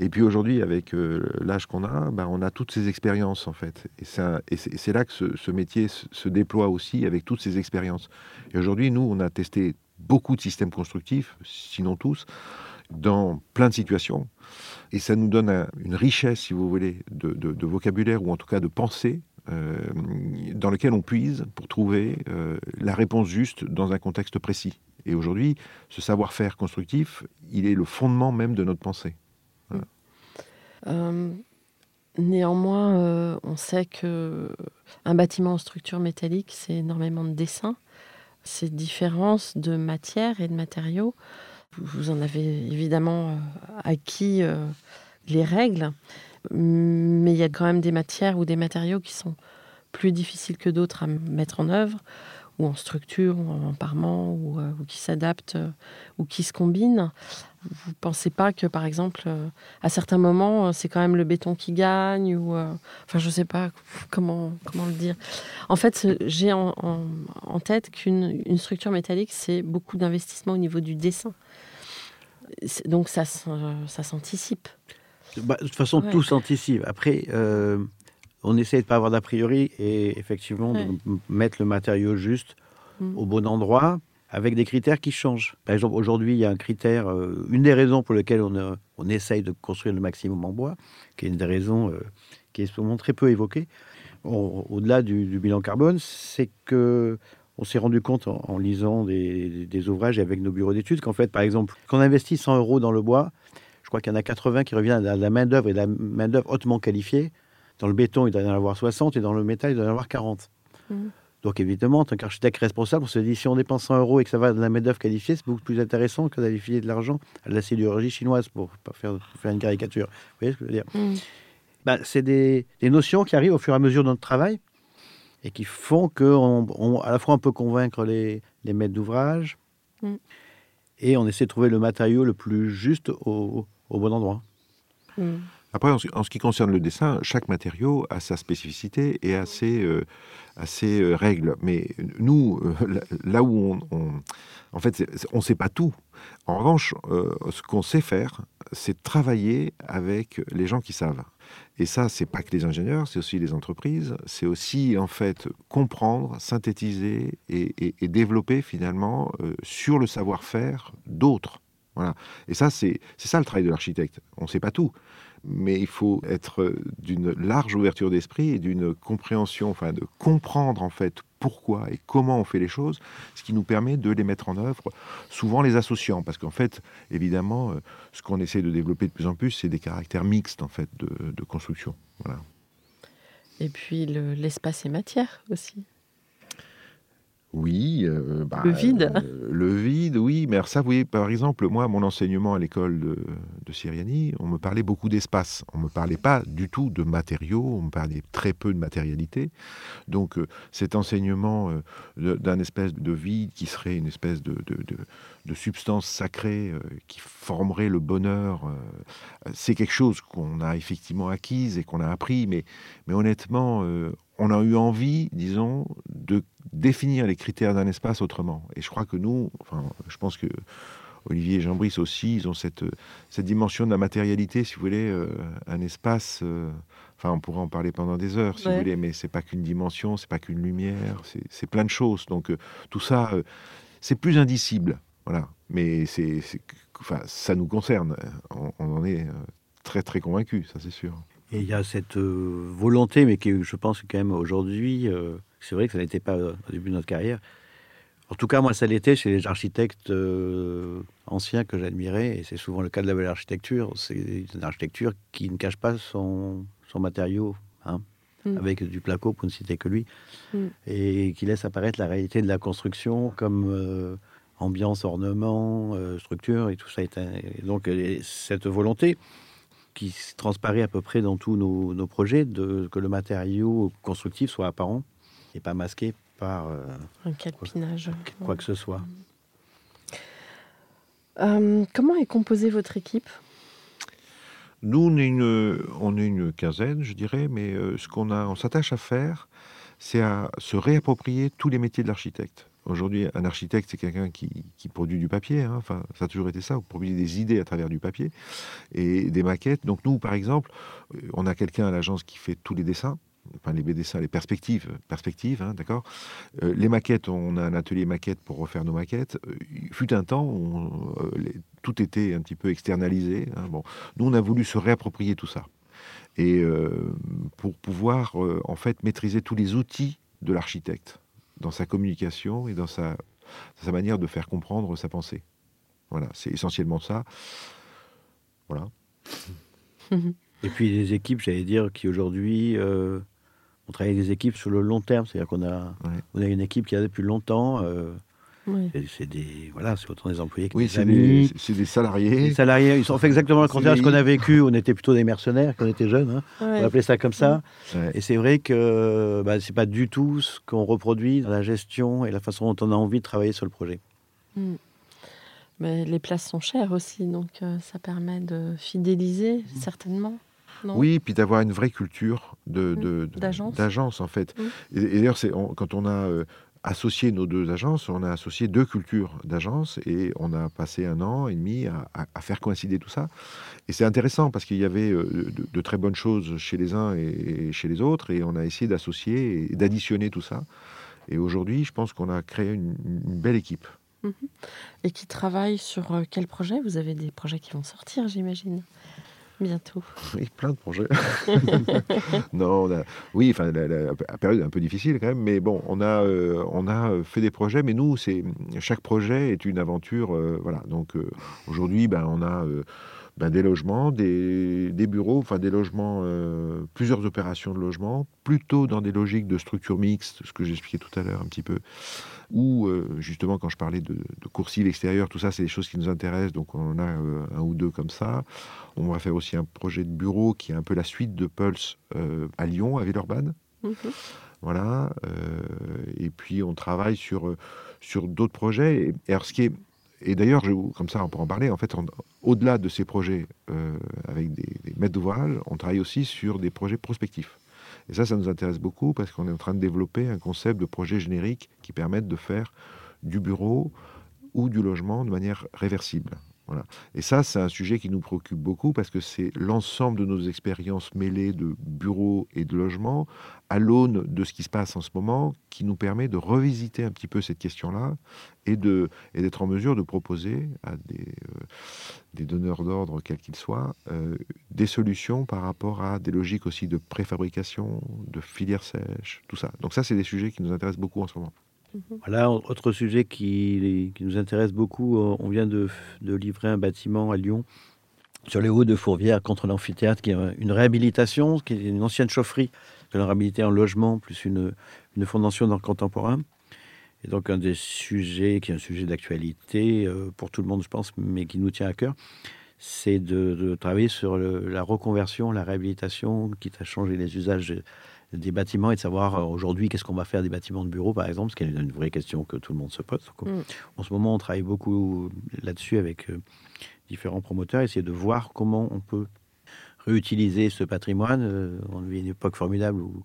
Et puis aujourd'hui, avec l'âge qu'on a, ben, on a toutes ces expériences, en fait. Et c'est là que ce, métier se, déploie aussi avec toutes ces expériences. Et aujourd'hui, nous, on a testé beaucoup de systèmes constructifs, sinon tous, dans plein de situations. Et ça nous donne un- une richesse, si vous voulez, de, vocabulaire ou en tout cas de pensée dans lequel on puise pour trouver euh, la réponse juste dans un contexte précis. Et aujourd'hui, ce savoir-faire constructif, il est le fondement même de notre pensée. Euh, Néanmoins, euh, on sait que un bâtiment en structure métallique, c'est énormément de dessins, c'est différence de matière et de matériaux. Vous en avez évidemment euh, acquis euh, les règles, mais il y a quand même des matières ou des matériaux qui sont plus difficiles que d'autres à mettre en œuvre, ou en structure, ou en parement, ou, euh, qui s'adaptent, euh, ou qui se combinent. Vous ne pensez pas que, par exemple, euh, à certains moments, c'est quand même le béton qui gagne ou enfin je sais pas comment comment le dire. En fait, j'ai en, tête qu'une une structure métallique, c'est beaucoup d'investissement au niveau du dessin. Donc ça ça s'anticipe. Bah, de toute façon, Ouais. tout s'anticipe. Après, euh, on essaie de ne pas avoir d'a priori et effectivement Ouais. de mettre le matériau juste Mm. au bon endroit avec des critères qui changent. Par exemple, aujourd'hui, il y a un critère, euh, une des raisons pour lesquelles on, euh, on essaye de construire le maximum en bois, qui est une des raisons qui est souvent très peu évoquée, au- au-delà du, du bilan carbone, c'est que on s'est rendu compte en, lisant des, des, ouvrages et avec nos bureaux d'études qu'en fait, par exemple, quand on investit 100 euros dans le bois, crois qu'il y en a 80 qui reviennent à la main-d'œuvre et de la main-d'œuvre hautement qualifiée. Dans le béton, il doit y en avoir 60 et dans le métal, il doit y en avoir 40. Mmh. Donc évidemment, en tant qu'architecte responsable, on se dit si on dépense 100 euros et que ça va de la main-d'œuvre qualifiée, c'est beaucoup plus intéressant que d'aller filer de l'argent à la sidérurgie chinoise pour pas faire, faire une caricature. Vous voyez ce que je veux dire? Mmh. bah, C'est des, notions qui arrivent au fur et à mesure de notre travail et qui font qu'à à la fois on peut convaincre les, maîtres d'ouvrage mmh. et on essaie de trouver le matériau le plus juste au, bon endroit. Après, en ce, qui concerne le dessin, chaque matériau a sa spécificité et a ses, euh, euh, règles. Mais nous, euh, là où on, en fait, on ne sait pas tout. En revanche, ce qu'on sait faire, c'est travailler avec les gens qui savent. Et ça, c'est pas que les ingénieurs, c'est aussi les entreprises, c'est aussi en fait comprendre, synthétiser et, développer finalement sur le savoir-faire d'autres. Voilà. Et ça, c'est ça le travail de l'architecte. On ne sait pas tout mais il faut être d'une large ouverture d'esprit et d'une compréhension, enfin de comprendre en fait pourquoi et comment on fait les choses, ce qui nous permet de les mettre en œuvre, souvent les associant, parce qu'en fait, évidemment, euh, ce qu'on essaie de développer de plus en plus, c'est des caractères mixtes en fait de, construction. Et puis l'espace et matière aussi. Oui. Euh, bah, le vide. Euh, le vide, oui. Mais ça, vous voyez, par exemple, moi, mon enseignement à l'école de, de Syriani, on me parlait beaucoup d'espace. On ne me parlait pas du tout de matériaux, on me parlait très peu de matérialité. Donc, euh, cet enseignement d'un espèce de vide qui serait une espèce de, de substance sacrée qui formerait le bonheur, c'est quelque chose qu'on a effectivement acquise et qu'on a appris. Mais, mais honnêtement, on a eu envie, disons, de définir les critères d'un espace autrement. Et je crois que nous, enfin, je pense que Olivier et Jean-Brice aussi, ils ont cette, cette dimension de la matérialité, si vous voulez, euh, un espace. Euh, enfin, on pourrait en parler pendant des heures, si vous voulez, mais c'est pas qu'une dimension, c'est pas qu'une lumière, c'est plein de choses. Donc euh, tout ça, c'est plus indicible, voilà. Mais c'est, enfin, ça nous concerne. On, on en est très très convaincus, ça c'est sûr. Et il y a cette euh, volonté, mais qui, je pense, quand même aujourd'hui, euh, c'est vrai que ça n'était pas au début de notre carrière. En tout cas, moi, ça l'était chez les architectes euh, anciens que j'admirais, et c'est souvent le cas de la belle architecture. C'est une architecture qui ne cache pas son, son matériau, hein, mm. avec du placo, pour ne citer que lui, mm. et qui laisse apparaître la réalité de la construction comme ambiance, ornement, structure, et tout ça. et donc, cette volonté, qui transparaît à peu près dans tous nos, projets, de, que le matériau constructif soit apparent et pas masqué par euh, un calpinage. Quoi, que ce soit. Euh, comment est composée votre équipe? Nous, on est, une, on est une quinzaine, je dirais, mais euh, ce qu'on a, on s'attache à faire, c'est à se réapproprier tous les métiers de l'architecte. Aujourd'hui, un architecte, c'est quelqu'un qui, produit du papier. Hein. Enfin, ça a toujours été ça. Vous produisez des idées à travers du papier et des maquettes. Donc nous, par exemple, euh, on a quelqu'un à l'agence qui fait tous les dessins. Enfin, les dessins, les perspectives, perspectives, hein, d'accord. Euh, les maquettes, on a un atelier maquette pour refaire nos maquettes. Euh, il fut un temps où tout était un petit peu externalisé. Hein. Bon, nous, on a voulu se réapproprier tout ça et pour pouvoir en fait maîtriser tous les outils de l'architecte dans sa communication et dans sa, sa manière de faire comprendre sa pensée. Voilà, c'est essentiellement ça. Voilà. Et puis les équipes, j'allais dire, qui aujourd'hui, euh, on travaille avec des équipes sur le long terme, c'est-à-dire qu'on a, on a une équipe qui a depuis longtemps. Euh, c'est des voilà, c'est autant des employés que oui, des, c'est des salariés. Salariés, ils ont fait exactement le contraire de ce qu'on a vécu. On était plutôt des mercenaires quand on était jeunes. Hein. On appeler ça comme ça. Et c'est vrai que bah, c'est pas du tout ce qu'on reproduit dans la gestion et la façon dont on a envie de travailler sur le projet. Hmm. Mais les places sont chères aussi, donc euh, ça permet de fidéliser hmm. certainement. Non? Oui, puis d'avoir une vraie culture de, hmm. d'agence en fait. Et, d'ailleurs, c'est quand on a euh, associé nos deux agences, on a associé deux cultures d'agences et on a passé un an et demi à, faire coïncider tout ça. Et c'est intéressant parce qu'il y avait euh, de, très bonnes choses chez les uns et, chez les autres et on a essayé d'associer et d'additionner tout ça. Et aujourd'hui, je pense qu'on a créé une, belle équipe. Mhm. Et qui travaille sur euh, quel projet? Vous avez des projets qui vont sortir, j'imagine? Bientôt. Oui, plein de projets. non, oui, enfin, la, période est un peu difficile quand même, mais bon, on a, euh, on a fait des projets, mais nous, c'est chaque projet est une aventure, euh, voilà. Donc euh, aujourd'hui, ben, on a euh, ben, des logements, des, des bureaux, enfin des logements, euh, plusieurs opérations de logement, plutôt dans des logiques de structure mixte, ce que j'expliquais tout à l'heure un petit peu, ou euh, justement quand je parlais de, de coursives extérieures, tout ça, c'est des choses qui nous intéressent, donc on en a euh, un ou deux comme ça. On va faire aussi un projet de bureau qui est un peu la suite de Pulse à Lyon, à Villeurbanne. Mhm. Voilà. et puis on travaille sur, sur d'autres projets. Et, et alors ce qui est et d'ailleurs, comme ça, on peut en parler. En fait, au-delà de ces projets euh, avec des, des maîtres d'ouvrage, on travaille aussi sur des projets prospectifs. Et ça, ça nous intéresse beaucoup parce qu'on est en train de développer un concept de projet générique qui permette de faire du bureau ou du logement de manière réversible. Voilà. Et ça, c'est un sujet qui nous préoccupe beaucoup parce que c'est l'ensemble de nos expériences mêlées de bureau et de logement à l'aune de ce qui se passe en ce moment qui nous permet de revisiter un petit peu cette question-là et d'être en mesure de proposer à des, euh, donneurs d'ordre, quels qu'ils soient, euh, des solutions par rapport à des logiques aussi de préfabrication, de filière sèche, tout ça. Donc ça, c'est des sujets qui nous intéressent beaucoup en ce moment. Voilà, autre sujet qui, nous intéresse beaucoup. euh, On vient de, livrer un bâtiment à Lyon sur les hauts de Fourvière contre l'amphithéâtre, qui est une réhabilitation, qui est une ancienne chaufferie que l'on réhabilité en logement, plus une, fondation le contemporain. Et donc un des sujets, qui est un sujet d'actualité euh, pour tout le monde, je pense, mais qui nous tient à cœur, c'est de, travailler sur la reconversion, la réhabilitation, quitte à changer les usages des bâtiments et de savoir euh, aujourd'hui qu'est-ce qu'on va faire des bâtiments de bureau, par exemple, ce qui est une vraie question que tout le monde se pose. Donc, Mm. En ce moment, on travaille beaucoup là-dessus avec euh, différents promoteurs, essayer de voir comment on peut réutiliser ce patrimoine. Euh, on vit une époque formidable où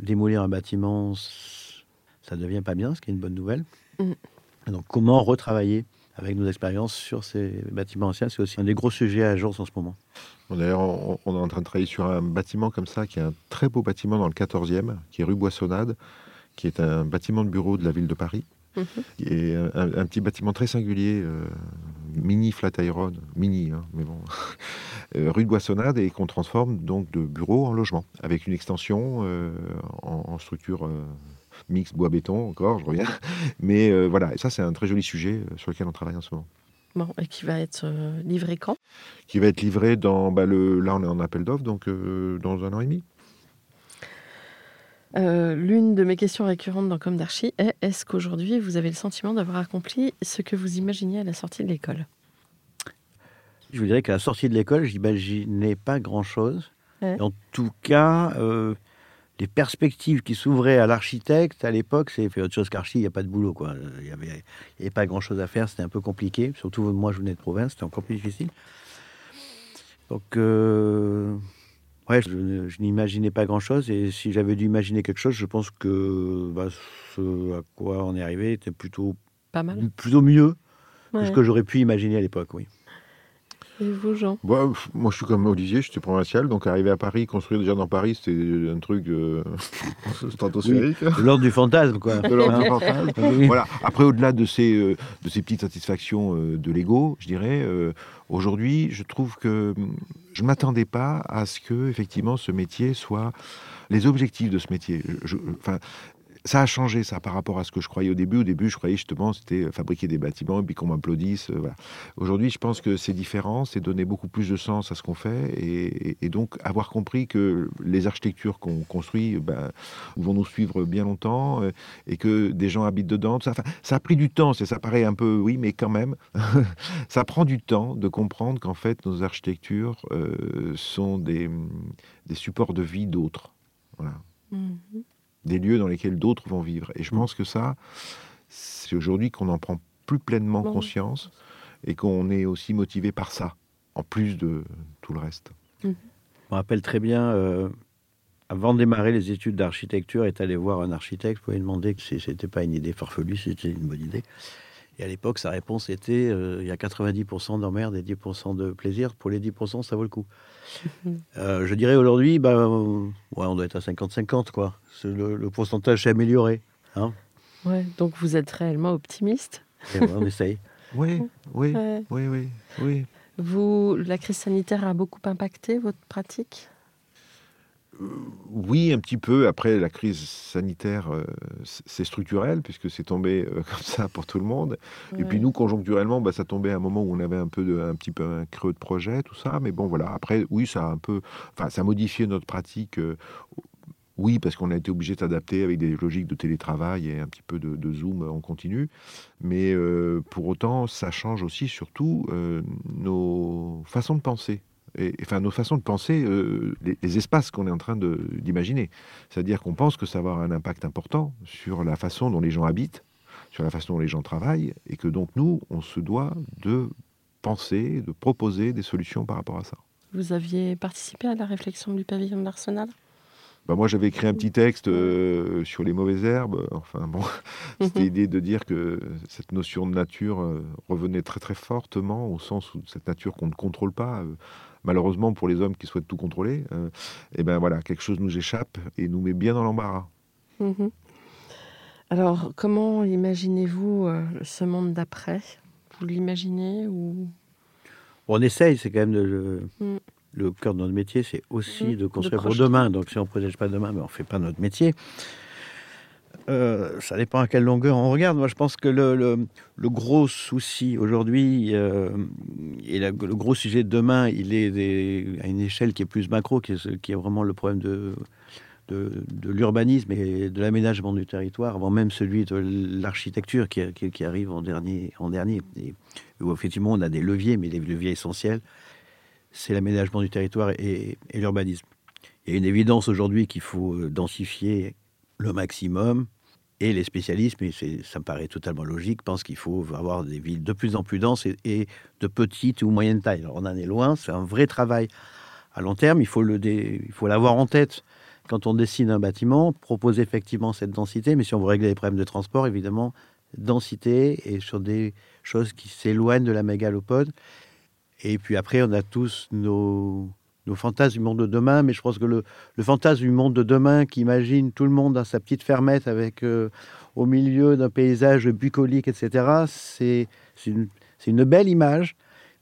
démolir un bâtiment, ça ne devient pas bien, ce qui est une bonne nouvelle. Mm. Donc, comment retravailler avec nos expériences sur ces bâtiments anciens, c'est aussi un des gros sujets à agence en ce moment. Bon, D'ailleurs, on, on est en train de travailler sur un bâtiment comme ça, qui est un très beau bâtiment dans le 14e, qui est rue Boissonnade, qui est un bâtiment de bureau de la ville de Paris. Mhm. Et un, un petit bâtiment très singulier, euh, mini Flatiron, mini, hein, mais bon, euh, rue de Boissonnade, et qu'on transforme donc de bureau en logement, avec une extension euh, en, en structure mixte bois-béton, encore, je reviens. Mais euh, voilà, et ça c'est un très joli sujet euh, sur lequel on travaille en ce moment Bon, et qui va être euh, livré quand? Qui va être livré dans bah, le là on est en appel d'offres donc euh, dans un an et demi. Euh, L'une de mes questions récurrentes dans Comme d'Archie est est-ce qu'aujourd'hui vous avez le sentiment d'avoir accompli ce que vous imaginiez à la sortie de l'école? Je vous dirais qu'à la sortie de l'école, j'imaginais pas grand-chose. Ouais. En tout cas, euh, les perspectives qui s'ouvraient à l'architecte à l'époque, c'est fait autre chose qu'archi, il n'y a pas de boulot. quoi. Il n'y avait, pas grand-chose à faire, c'était un peu compliqué. Surtout moi, je venais de province, c'était encore plus difficile. Donc, euh, ouais, je, n'imaginais pas grand-chose. Et si j'avais dû imaginer quelque chose, je pense que bah, ce à quoi on est arrivé était plutôt, Pas mal. plutôt mieux que ce que j'aurais pu imaginer à l'époque, oui. Et vous, Jean? Bah, pff, moi je suis comme Olivier, j'étais provincial donc arriver à Paris, construire déjà dans Paris c'était un truc euh, stratosphérique. De l'ordre du fantasme, quoi. De l'ordre du Hein fantasme. Oui. Voilà. Après, au-delà de ces, euh, de ces petites satisfactions euh, de l'ego, je dirais, euh, aujourd'hui, je trouve que hum, je ne m'attendais pas à ce que, effectivement, ce métier soit les objectifs de ce métier. Je- je- Enfin, ça a changé, ça, par rapport à ce que je croyais au début. Au début, je croyais justement c'était fabriquer des bâtiments et puis qu'on m'applaudisse. euh. Aujourd'hui, je pense que c'est différent, c'est donner beaucoup plus de sens à ce qu'on fait et, donc avoir compris que les architectures qu'on construit ben, vont nous suivre bien longtemps euh, et que des gens habitent dedans. ça, ça a pris du temps, c'est- ça paraît un peu, oui, mais quand même, ça prend du temps de comprendre qu'en fait, nos architectures euh, sont des, supports de vie d'autres. Voilà Mhm. Des lieux dans lesquels d'autres vont vivre. Et je pense que ça, c'est aujourd'hui qu'on en prend plus pleinement Bon. conscience et qu'on est aussi motivé par ça, en plus de tout le reste. Je me rappelle très bien, euh, avant de démarrer les études d'architecture, est allé voir un architecte pour lui demander si c'était pas une idée farfelue, si c'était une bonne idée. Et à l'époque, sa réponse était euh, il y a 90% d'emmerde et 10% de plaisir. Pour les 10%, ça vaut le coup. Euh, je dirais aujourd'hui, bah, euh, ouais, on doit être à 50-50, quoi. Le, le pourcentage s'est amélioré. Hein Ouais, donc vous êtes réellement optimiste Et ouais, on essaye. Oui, oui, Ouais. oui, oui, oui. Vous, la crise sanitaire a beaucoup impacté votre pratique? Oui, un petit peu. Après, la crise sanitaire, euh, c'est structurel, puisque c'est tombé euh, comme ça pour tout le monde. Et puis nous, conjoncturellement, bah, ça tombait à un moment où on avait un, peu de, un petit peu un creux de projet, tout ça. Mais bon, voilà. Après, oui, ça a un peu... Enfin, ça a modifié notre pratique. Euh, oui, parce qu'on a été obligé d'adapter avec des logiques de télétravail et un petit peu de, zoom en continu. Mais pour autant, ça change aussi surtout nos façons de penser et, enfin nos façons de penser euh, les, espaces qu'on est en train d'imaginer. C'est-à-dire qu'on pense que ça va avoir un impact important sur la façon dont les gens habitent, sur la façon dont les gens travaillent, et que donc nous, on se doit de penser, de proposer des solutions par rapport à ça. Vous aviez participé à la réflexion du pavillon de l'Arsenal bah moi, j'avais écrit un petit texte euh, sur les mauvaises herbes. Enfin, bon, c'était l'idée de dire que cette notion de nature euh, revenait très très fortement au sens où cette nature qu'on ne contrôle pas, malheureusement pour les hommes qui souhaitent tout contrôler, et euh, eh ben voilà, quelque chose nous échappe et nous met bien dans l'embarras. Mhm. Alors, comment imaginez-vous euh, ce monde d'après? Vous l'imaginez ou? On essaye, c'est quand même le, mm. le cœur de notre métier, c'est aussi mm. de construire pour demain. Donc, si on ne protège pas demain, ben, on ne fait pas notre métier. Euh, ça dépend à quelle longueur on regarde. Moi, je pense que le, gros souci aujourd'hui euh, et le gros sujet de demain, il est à une échelle qui est plus macro, qui est, vraiment le problème de, l'urbanisme et de l'aménagement du territoire, avant même celui de l'architecture qui, arrive en dernier. Où effectivement, on a des leviers, mais les leviers essentiels, c'est l'aménagement du territoire et, et l'urbanisme. Il y a une évidence aujourd'hui qu'il faut euh, densifier le maximum. Et les spécialistes, mais ça me paraît totalement logique, pensent qu'il faut avoir des villes de plus en plus denses et, de petite ou moyenne taille. Alors on en est loin, c'est un vrai travail à long terme, il faut l'avoir en tête quand on dessine un bâtiment, proposer effectivement cette densité, mais si on veut régler les problèmes de transport, évidemment, densité et sur des choses qui s'éloignent de la mégalopode. Et puis après, on a tous nos, nos fantasmes du monde de demain, mais je pense que le, fantasme du monde de demain qui imagine tout le monde dans sa petite fermette avec euh, au milieu d'un paysage bucolique, etc., c'est une, une, belle image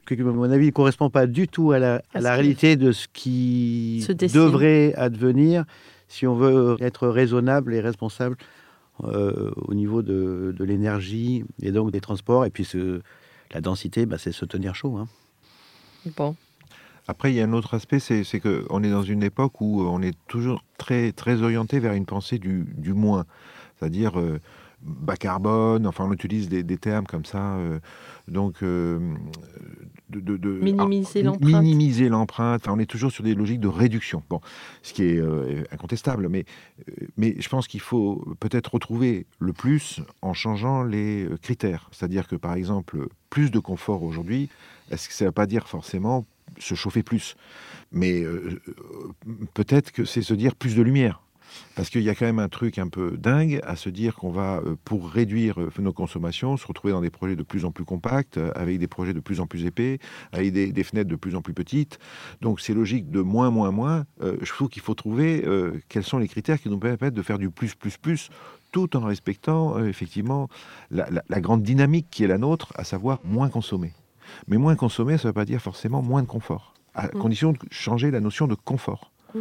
qui, à mon avis, ne correspond pas du tout à la, réalité de ce qui devrait advenir si on veut être raisonnable et responsable euh, au niveau de, de l'énergie et donc des transports. Et puis ce, la densité, bah, c'est se tenir chaud. Hein. Bon, après, il y a un autre aspect, c'est qu'on est dans une époque où on est toujours très, très orienté vers une pensée du, du moins. C'est-à-dire euh, bas carbone, enfin on utilise des, termes comme ça. Euh, donc, euh, de, minimiser l'empreinte. Minimiser l'empreinte. Enfin, on est toujours sur des logiques de réduction. Bon, ce qui est incontestable, mais, mais je pense qu'il faut peut-être retrouver le plus en changeant les critères. C'est-à-dire que, par exemple, plus de confort aujourd'hui, est-ce que ça ne veut pas dire forcément se chauffer plus. Mais euh, peut-être que c'est se dire plus de lumière. Parce qu'il y a quand même un truc un peu dingue à se dire qu'on va, euh, pour réduire euh, nos consommations, se retrouver dans des projets de plus en plus compacts, avec des projets de plus en plus épais, avec des, fenêtres de plus en plus petites. Donc c'est logique de moins, moins, moins. je trouve qu'il faut trouver quels sont les critères qui nous permettent de faire du plus, plus, plus, tout en respectant effectivement la, la grande dynamique qui est la nôtre, à savoir moins consommer. Mais moins consommer, ça ne veut pas dire forcément moins de confort, à mm. condition de changer la notion de confort. Mm.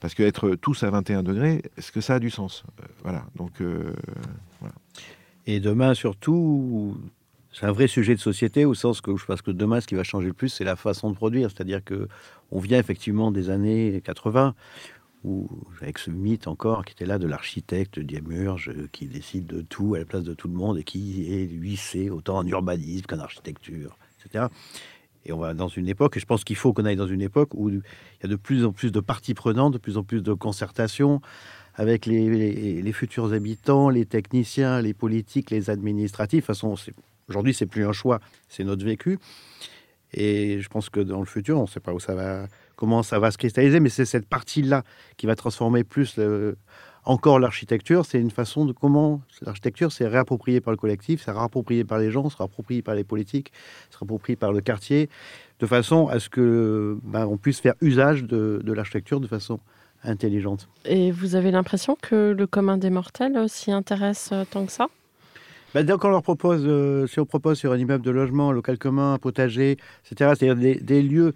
Parce qu'être tous à 21 degrés, est-ce que ça a du sens? Euh, Voilà. Donc, euh, Et demain, surtout, c'est un vrai sujet de société au sens que je pense que demain, ce qui va changer le plus, c'est la façon de produire. C'est-à-dire que on vient effectivement des années 80 où, avec ce mythe encore qui était là de l'architecte Diemurge qui décide de tout à la place de tout le monde et qui est lui c'est autant en urbanisme qu'en architecture et on va dans une époque, et je pense qu'il faut qu'on aille dans une époque où il y a de plus en plus de parties prenantes, de plus en plus de concertation avec les, les, futurs habitants, les techniciens, les politiques, les administratifs. De toute façon, aujourd'hui, c'est plus un choix, c'est notre vécu. Et je pense que dans le futur, on ne sait pas où ça va, comment ça va se cristalliser, mais c'est cette partie-là qui va transformer plus le, encore l'architecture, c'est une façon de comment l'architecture c'est réapproprié par le collectif, c'est réapproprié par les gens, c'est réapproprié par les politiques, c'est réapproprié par le quartier, de façon à ce que ben, on puisse faire usage de, l'architecture de façon intelligente. Et vous avez l'impression que le commun des mortels s'y intéresse euh, tant que ça? Bah, donc on leur propose, euh, si on propose sur un immeuble de logement, local commun, un potager, etc., c'est-à-dire des, des lieux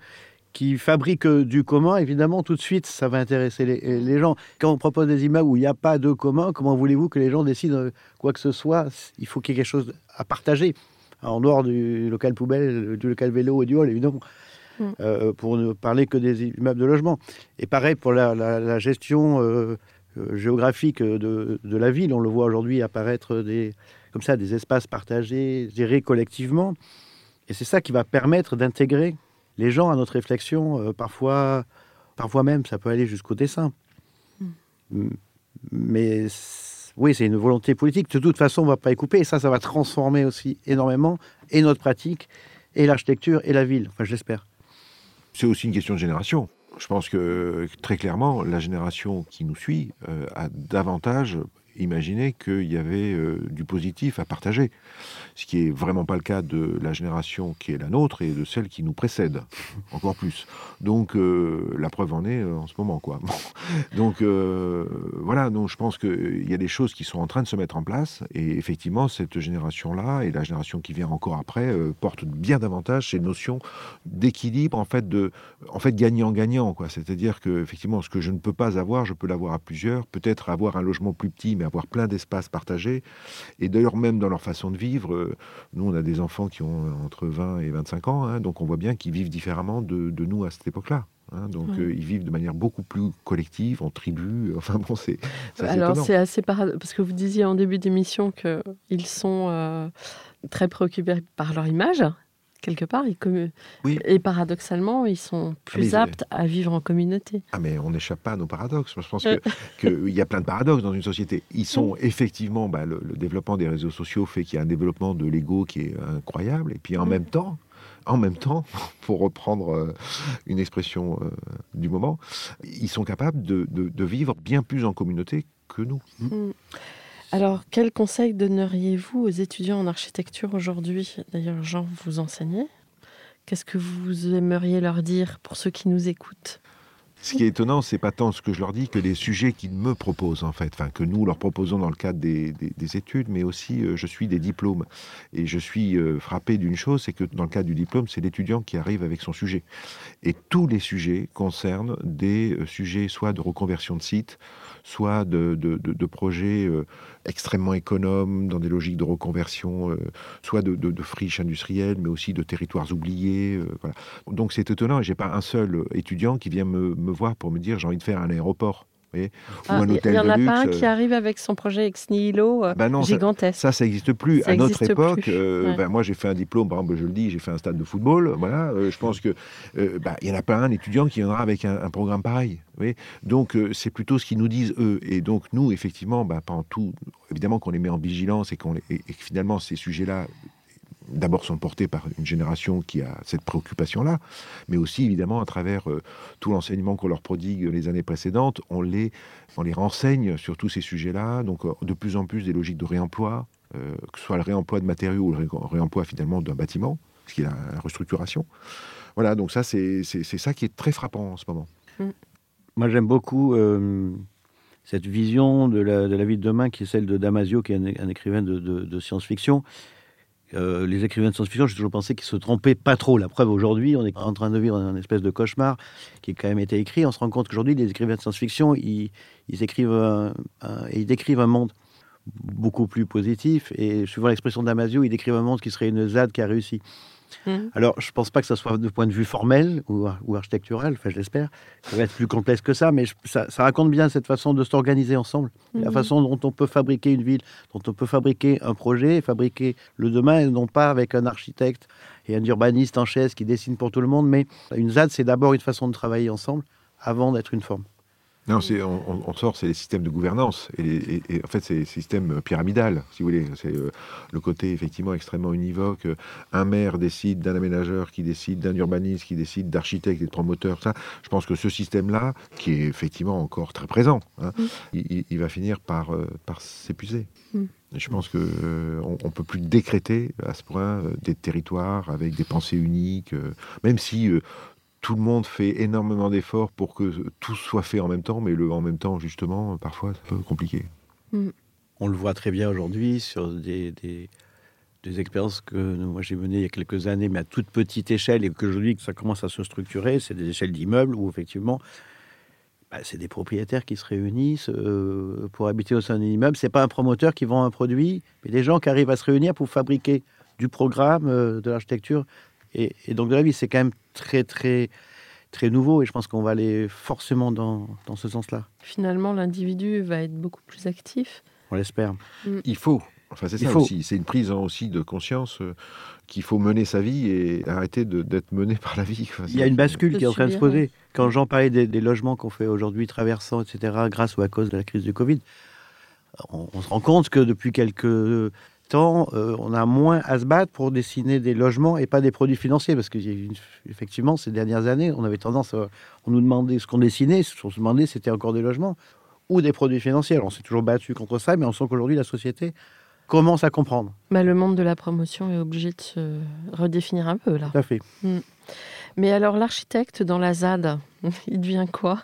qui fabriquent du commun, évidemment, tout de suite, ça va intéresser les, les gens. Quand on propose des immeubles où il n'y a pas de commun, comment voulez-vous que les gens décident euh, quoi que ce soit? Il faut qu'il y ait quelque chose à partager, en dehors du local poubelle, du local vélo et du hall, évidemment. Mm. Euh, pour ne parler que des immeubles de logement. Et pareil pour la, la- la gestion euh, euh, géographique de, de la ville. On le voit aujourd'hui apparaître des, comme ça, des espaces partagés, gérés collectivement. Et c'est ça qui va permettre d'intégrer les gens à notre réflexion. euh, parfois, parfois même, ça peut aller jusqu'au dessin. M- Mais oui, c'est une volonté politique. De toute façon, on ne va pas y couper. Et ça, ça va transformer aussi énormément et notre pratique, et l'architecture, et la ville. Enfin, je l'espère. C'est aussi une question de génération. Je pense que très clairement, la génération qui nous suit euh, a davantage imaginé qu'il y avait euh, du positif à partager. Ce qui est vraiment pas le cas de la génération qui est la nôtre et de celle qui nous précède, encore plus. Donc euh, la preuve en est euh, en ce moment, quoi. Bon. Donc voilà, donc je pense qu'il y a des choses qui sont en train de se mettre en place et effectivement cette génération-là et la génération qui vient encore après portent bien davantage ces notions d'équilibre en fait de en fait gagnant-gagnant quoi c'est-à-dire que effectivement ce que je ne peux pas avoir je peux l'avoir à plusieurs peut-être avoir un logement plus petit mais avoir plein d'espaces partagés et d'ailleurs même dans leur façon de vivre euh, nous on a des enfants qui ont euh, entre 20 et 25 ans hein, donc on voit bien qu'ils vivent différemment de, de nous à cette époque-là hein. donc Ouais. euh, ils vivent de manière beaucoup plus collective en tribu enfin bon c'est Alors c'est assez paradoxal parce que vous disiez en début d'émission qu'ils sont euh, très préoccupés par leur image quelque part ils Oui. et paradoxalement ils sont plus mais ils- aptes à vivre en communauté. Ah mais on n'échappe pas à nos paradoxes. Je pense Euh. que- qu'il y a plein de paradoxes dans une société. Ils sont effectivement, bah, le, le développement des réseaux sociaux fait qu'il y a un développement de l'ego qui est incroyable. Et puis en Mm. même temps, en même temps, pour reprendre euh, une expression euh, du moment, ils sont capables de, de- de vivre bien plus en communauté que nous. Alors quel conseil donneriez-vous aux étudiants en architecture aujourd'hui? D'ailleurs Jean vous enseignez. Qu'est-ce que vous aimeriez leur dire pour ceux qui nous écoutent? Ce qui est étonnant, c'est pas tant ce que je leur dis que les sujets qu'ils me proposent en fait, enfin que nous leur proposons dans le cadre des, des- des études, mais aussi euh, je suis des diplômes. Et je suis euh, frappé d'une chose, c'est que dans le cadre du diplôme, c'est l'étudiant qui arrive avec son sujet. Et tous les sujets concernent des euh, sujets soit de reconversion de site, soit de, projets euh, extrêmement économes dans des logiques de reconversion, euh, soit de, friches industrielles, mais aussi de territoires oubliés. euh. Donc c'est étonnant et j'ai pas un seul étudiant qui vient me, me voir pour me dire j'ai envie de faire un aéroport. Ou Ah, un Il n'y en a luxe. pas un euh, qui arrive avec son projet ex nihilo euh, non, ça- gigantesque. ça, ça n'existe plus. Ça à notre époque, euh, Ouais. ben, moi j'ai fait un diplôme, par exemple, je le dis, j'ai fait un stade de football. Voilà, euh, je pense que euh, bah, il y en a pas un étudiant qui viendra avec un, un programme pareil. voyez. donc euh, c'est plutôt ce qu'ils nous disent eux. Et donc nous, effectivement, bah, pendant tout, évidemment qu'on les met en vigilance et qu'on les- et, et que finalement ces sujets-là. D'abord sont portés par une génération qui a cette préoccupation-là, mais aussi évidemment à travers euh, tout l'enseignement qu'on leur prodigue les années précédentes, on les, on les renseigne sur tous ces sujets-là, donc euh, de plus en plus des logiques de réemploi, euh, que ce soit le réemploi de matériaux ou le ré- réemploi finalement d'un bâtiment, ce qui est la, la restructuration. Voilà, donc ça c'est c'est- c'est ça qui est très frappant en ce moment. Moi, j'aime beaucoup euh, cette vision de la, de la vie de demain qui est celle de Damasio, qui est un, un écrivain de, de- de science-fiction. Euh, les écrivains de science-fiction, j'ai toujours pensé qu'ils se trompaient pas trop. La preuve, aujourd'hui, on est en train de vivre un espèce de cauchemar qui a quand même été écrit. On se rend compte qu'aujourd'hui, les écrivains de science-fiction, ils, écrivent un- ils décrivent un monde beaucoup plus positif. Et suivant l'expression de Damasio, ils décrivent un monde qui serait une ZAD qui a réussi. Mhm. Alors, je pense pas que ça soit de point de vue formel ou, ou architectural, enfin, je l'espère. Ça va être plus complexe que ça, mais je- ça, ça raconte bien cette façon de s'organiser ensemble, la Mhm. façon dont on peut fabriquer une ville, dont on peut fabriquer un projet, fabriquer le demain, et non pas avec un architecte et un urbaniste en chaise qui dessine pour tout le monde, mais une ZAD, c'est d'abord une façon de travailler ensemble avant d'être une forme. Non, on, sort, c'est les systèmes de gouvernance et, les- et- et en fait c'est les systèmes pyramidal, si vous voulez. C'est euh, le côté effectivement extrêmement univoque. Euh, Un maire décide d'un aménageur qui décide d'un urbaniste qui décide d'architecte et de promoteur. Ça, je pense que ce système-là, qui est effectivement encore très présent, hein, il, il- il va finir par euh, par s'épuiser. Mm. Je pense que euh, on, peut plus décréter à ce point euh, des territoires avec des pensées uniques, euh, même si euh, tout le monde fait énormément d'efforts pour que tout soit fait en même temps, mais le en même temps, justement, parfois, c'est un peu compliqué. On On le voit très bien aujourd'hui sur des, des, des expériences que moi j'ai menées il y a quelques années, mais à toute petite échelle, et qu'aujourd'hui ça commence à se structurer. C'est des échelles d'immeubles où effectivement, bah, c'est des propriétaires qui se réunissent euh, pour habiter au sein d'un immeuble. C'est pas un promoteur qui vend un produit, mais des gens qui arrivent à se réunir pour fabriquer du programme, euh, de l'architecture et, et donc de la vie. C'est quand même très très très nouveau et je pense qu'on va aller forcément dans, dans ce sens-là. Finalement, l'individu va être beaucoup plus actif. On l'espère. Il faut. Enfin, c'est Il ça faut. aussi. C'est une prise hein, aussi de conscience euh, qu'il faut mener sa vie et arrêter d'être mené par la vie. Il y a une bascule qui est en train de se poser. Quand Jean parlait des, des logements qu'on fait aujourd'hui traversants, etc., grâce ou à cause de la crise du Covid, on, on se rend compte que depuis quelques temps, euh, on a moins à se battre pour dessiner des logements et pas des produits financiers. Parce qu'effectivement, ces dernières années, on avait tendance à on nous demandait ce qu'on dessinait, ce qu'on se demandait, c'était encore des logements ou des produits financiers. Alors, on s'est toujours battu contre ça, mais on sent qu'aujourd'hui, la société commence à comprendre. Bah, le monde de la promotion est obligé de se redéfinir un peu là. Tout à fait. Mais alors l'architecte dans la ZAD, il devient quoi?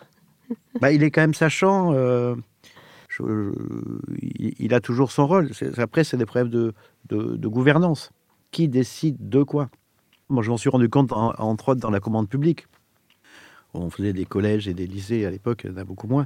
Bah, il est quand même sachant. euh, je- je- il, a toujours son rôle. C'est- après, c'est des problèmes de, de- de gouvernance. Qui décide de quoi? Moi, je m'en suis rendu compte, en- entre autres, dans la commande publique. On faisait des collèges et des lycées à l'époque, il y en a beaucoup moins.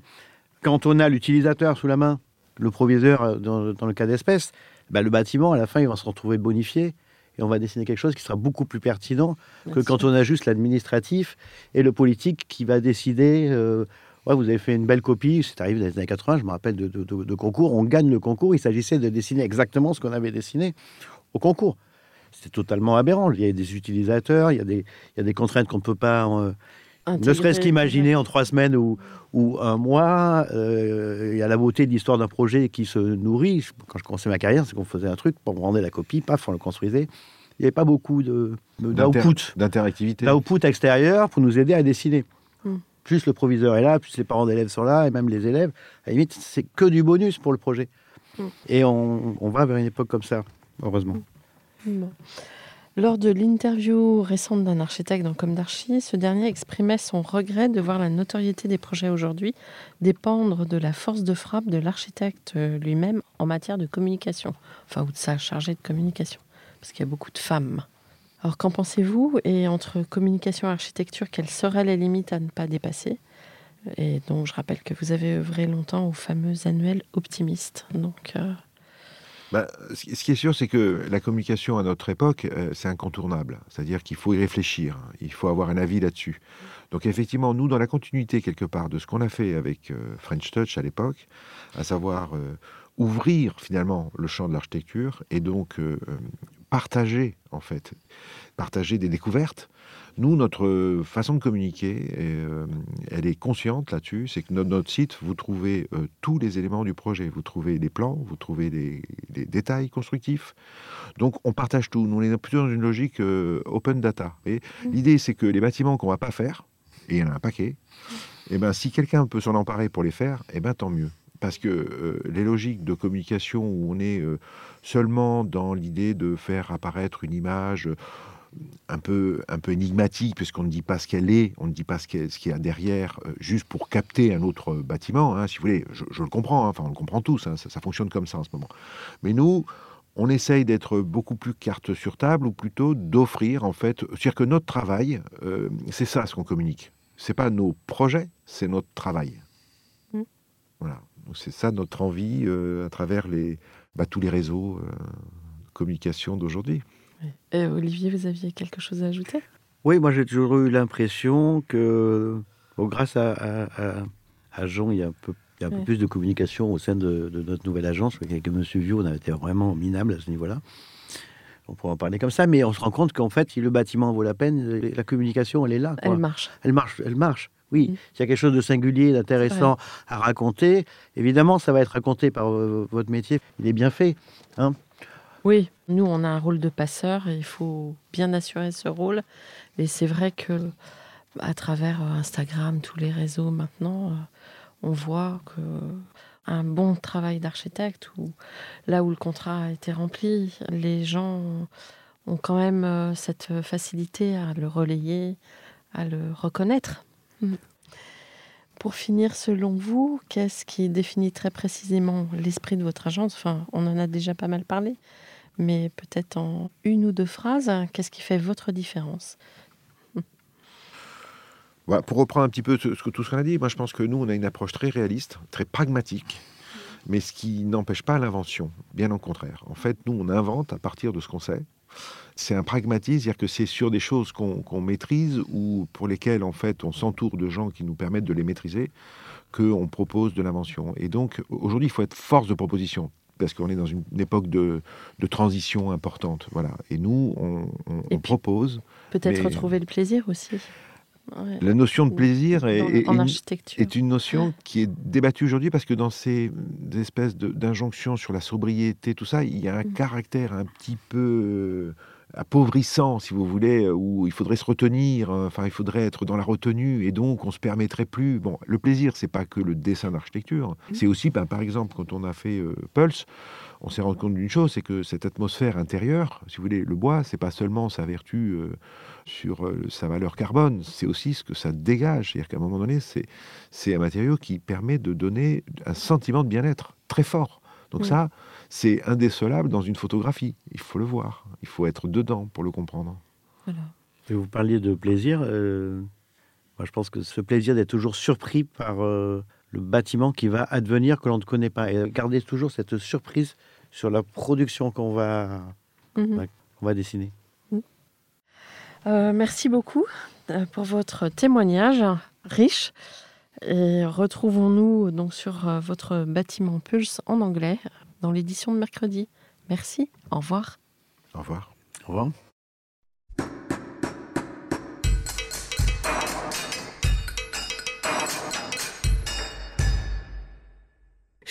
Quand on a l'utilisateur sous la main, le proviseur euh, dans, dans le cas d'espèce, bah, le bâtiment, à la fin, il va se retrouver bonifié et on va dessiner quelque chose qui sera beaucoup plus pertinent que quand on a juste l'administratif et le politique qui va décider. euh, ouais, vous avez fait une belle copie, c'est arrivé dans les années 80, je me rappelle de, de- de- de concours, on gagne le concours, il s'agissait de dessiner exactement ce qu'on avait dessiné au concours. C'était totalement aberrant. Il y a des utilisateurs, il y a des, il y a des contraintes qu'on ne peut pas, euh, ne serait-ce qu'imaginer en trois semaines ou, ou un mois. euh, il y a la beauté de l'histoire d'un projet qui se nourrit. Quand je commençais ma carrière, c'est qu'on faisait un truc, on rendait la copie, paf, on le construisait. Il n'y avait pas beaucoup de- d'output D'interactivité. l'output extérieur pour nous aider à dessiner. Mm. Plus le proviseur est là, plus les parents d'élèves sont là, et même les élèves, à la limite, c'est que du bonus pour le projet. Mm. Et on, on va vers une époque comme ça, heureusement. Bon. Lors de l'interview récente d'un architecte dans Comme d'Archi, ce dernier exprimait son regret de voir la notoriété des projets aujourd'hui dépendre de la force de frappe de l'architecte euh, lui-même en matière de communication, enfin, ou de sa chargée de communication, parce qu'il y a beaucoup de femmes. Alors, qu'en pensez-vous Et entre communication et architecture, quelles seraient les limites à ne pas dépasser Et donc, je rappelle que vous avez œuvré longtemps au fameux annuel optimiste. Donc, euh, Bah, ce qui est sûr, c'est que la communication à notre époque, euh, c'est incontournable. C'est-à-dire qu'il faut y réfléchir, il faut avoir un avis là-dessus. Donc effectivement, nous, dans la continuité quelque part de ce qu'on a fait avec euh, French Touch à l'époque, à savoir ouvrir finalement le champ de l'architecture et donc partager en fait, partager des découvertes. Nous, notre façon de communiquer, euh, elle est consciente là-dessus. C'est que notre, notre site, vous trouvez euh, tous les éléments du projet. Vous trouvez les plans, vous trouvez les détails constructifs. Donc, on partage tout. Nous, on est plutôt dans une logique euh, open data. Et l'idée, c'est que les bâtiments qu'on va pas faire, et il y en a un paquet, et ben, si quelqu'un peut s'en emparer pour les faire, et ben, tant mieux. Parce que euh, les logiques de communication où on est euh, seulement dans l'idée de faire apparaître une image euh, un peu, un peu énigmatique, puisqu'on ne dit pas ce qu'elle est, on ne dit pas ce qu'il y a- ce qu'il y a derrière, juste pour capter un autre bâtiment. hein, si vous voulez, je, je le comprends, hein, enfin on le comprend tous, hein, ça, ça fonctionne comme ça en ce moment. Mais nous, on essaye d'être beaucoup plus carte sur table, ou plutôt d'offrir, en fait, c'est-à-dire que notre travail, euh, c'est ça ce qu'on communique. C'est pas nos projets, c'est notre travail. Mm. Voilà. C'est ça notre envie euh, à travers les, bah, tous les réseaux euh, de communication d'aujourd'hui. et Olivier, vous aviez quelque chose à ajouter? Oui, moi j'ai toujours eu l'impression que, bon, grâce à, à- à- à Jean, il y a un peu, il y a un peu Ouais. plus de communication au sein de, de notre nouvelle agence. Avec M. Vieux, on a été vraiment minable à ce niveau-là. On pourrait en parler comme ça, mais on se rend compte qu'en fait, si le bâtiment vaut la peine, la communication, elle est là. quoi. Elle marche. Elle marche, elle marche. Oui, Mm. s'il y a quelque chose de singulier, d'intéressant à raconter, évidemment, ça va être raconté par euh, votre métier. Il est bien fait. Oui, nous, on a un rôle de passeur et il faut bien assurer ce rôle. Et c'est vrai que à travers euh, Instagram, tous les réseaux maintenant, euh, on voit que un bon travail d'architecte, ou là où le contrat a été rempli, les gens ont quand même cette facilité à le relayer, à le reconnaître. Mm. pour finir, selon vous, qu'est-ce qui définit très précisément l'esprit de votre agence? Enfin, on en a déjà pas mal parlé, mais peut-être en une ou deux phrases, qu'est-ce qui fait votre différence? Voilà, pour reprendre un petit peu ce, ce tout ce qu'on a dit, moi je pense que nous, on a une approche très réaliste, très pragmatique, mais ce qui n'empêche pas l'invention, bien au contraire. En fait, nous, on invente à partir de ce qu'on sait. C'est un pragmatisme, c'est-à-dire que c'est sur des choses qu'on maîtrise ou pour lesquelles, en fait, on s'entoure de gens qui nous permettent de les maîtriser, qu'on propose de l'invention. Et donc, aujourd'hui, il faut être force de proposition parce qu'on est dans une, époque de, de transition importante. Voilà. Et nous, on, on- Et on puis, propose. Peut-être retrouver le plaisir aussi. Ouais. La notion de plaisir est, Dans- est en une- architecture. est une notion qui est débattue aujourd'hui parce que dans ces espèces d'injonctions sur la sobriété, tout ça, il y a un Mhm. caractère un petit peu euh, appauvrissant, si vous voulez, où il faudrait se retenir, euh, enfin, il faudrait être dans la retenue, et donc on se permettrait plus. Bon, le plaisir, c'est pas que le dessin d'architecture, c'est aussi, ben, par exemple, quand on a fait euh, Pulse, on s'est rendu compte d'une chose, c'est que cette atmosphère intérieure, si vous voulez, le bois, c'est pas seulement sa vertu euh, sur euh, sa valeur carbone, c'est aussi ce que ça dégage. C'est-à-dire qu'à un moment donné, c'est c'est un matériau qui permet de donner un sentiment de bien-être très fort. Donc ça, c'est indécelable dans une photographie. Il faut le voir, il faut être dedans pour le comprendre. Voilà. Et vous parliez de plaisir. euh, moi, je pense que ce plaisir d'être toujours surpris par euh, le bâtiment qui va advenir que l'on ne connaît pas. Et garder toujours cette surprise sur la production qu'on va, Mhm. Va dessiner. Euh, merci beaucoup euh, pour votre témoignage riche. Et retrouvons-nous donc sur euh, votre bâtiment Pulse en anglais dans l'édition de mercredi. Merci. Au revoir. Au revoir. Au revoir.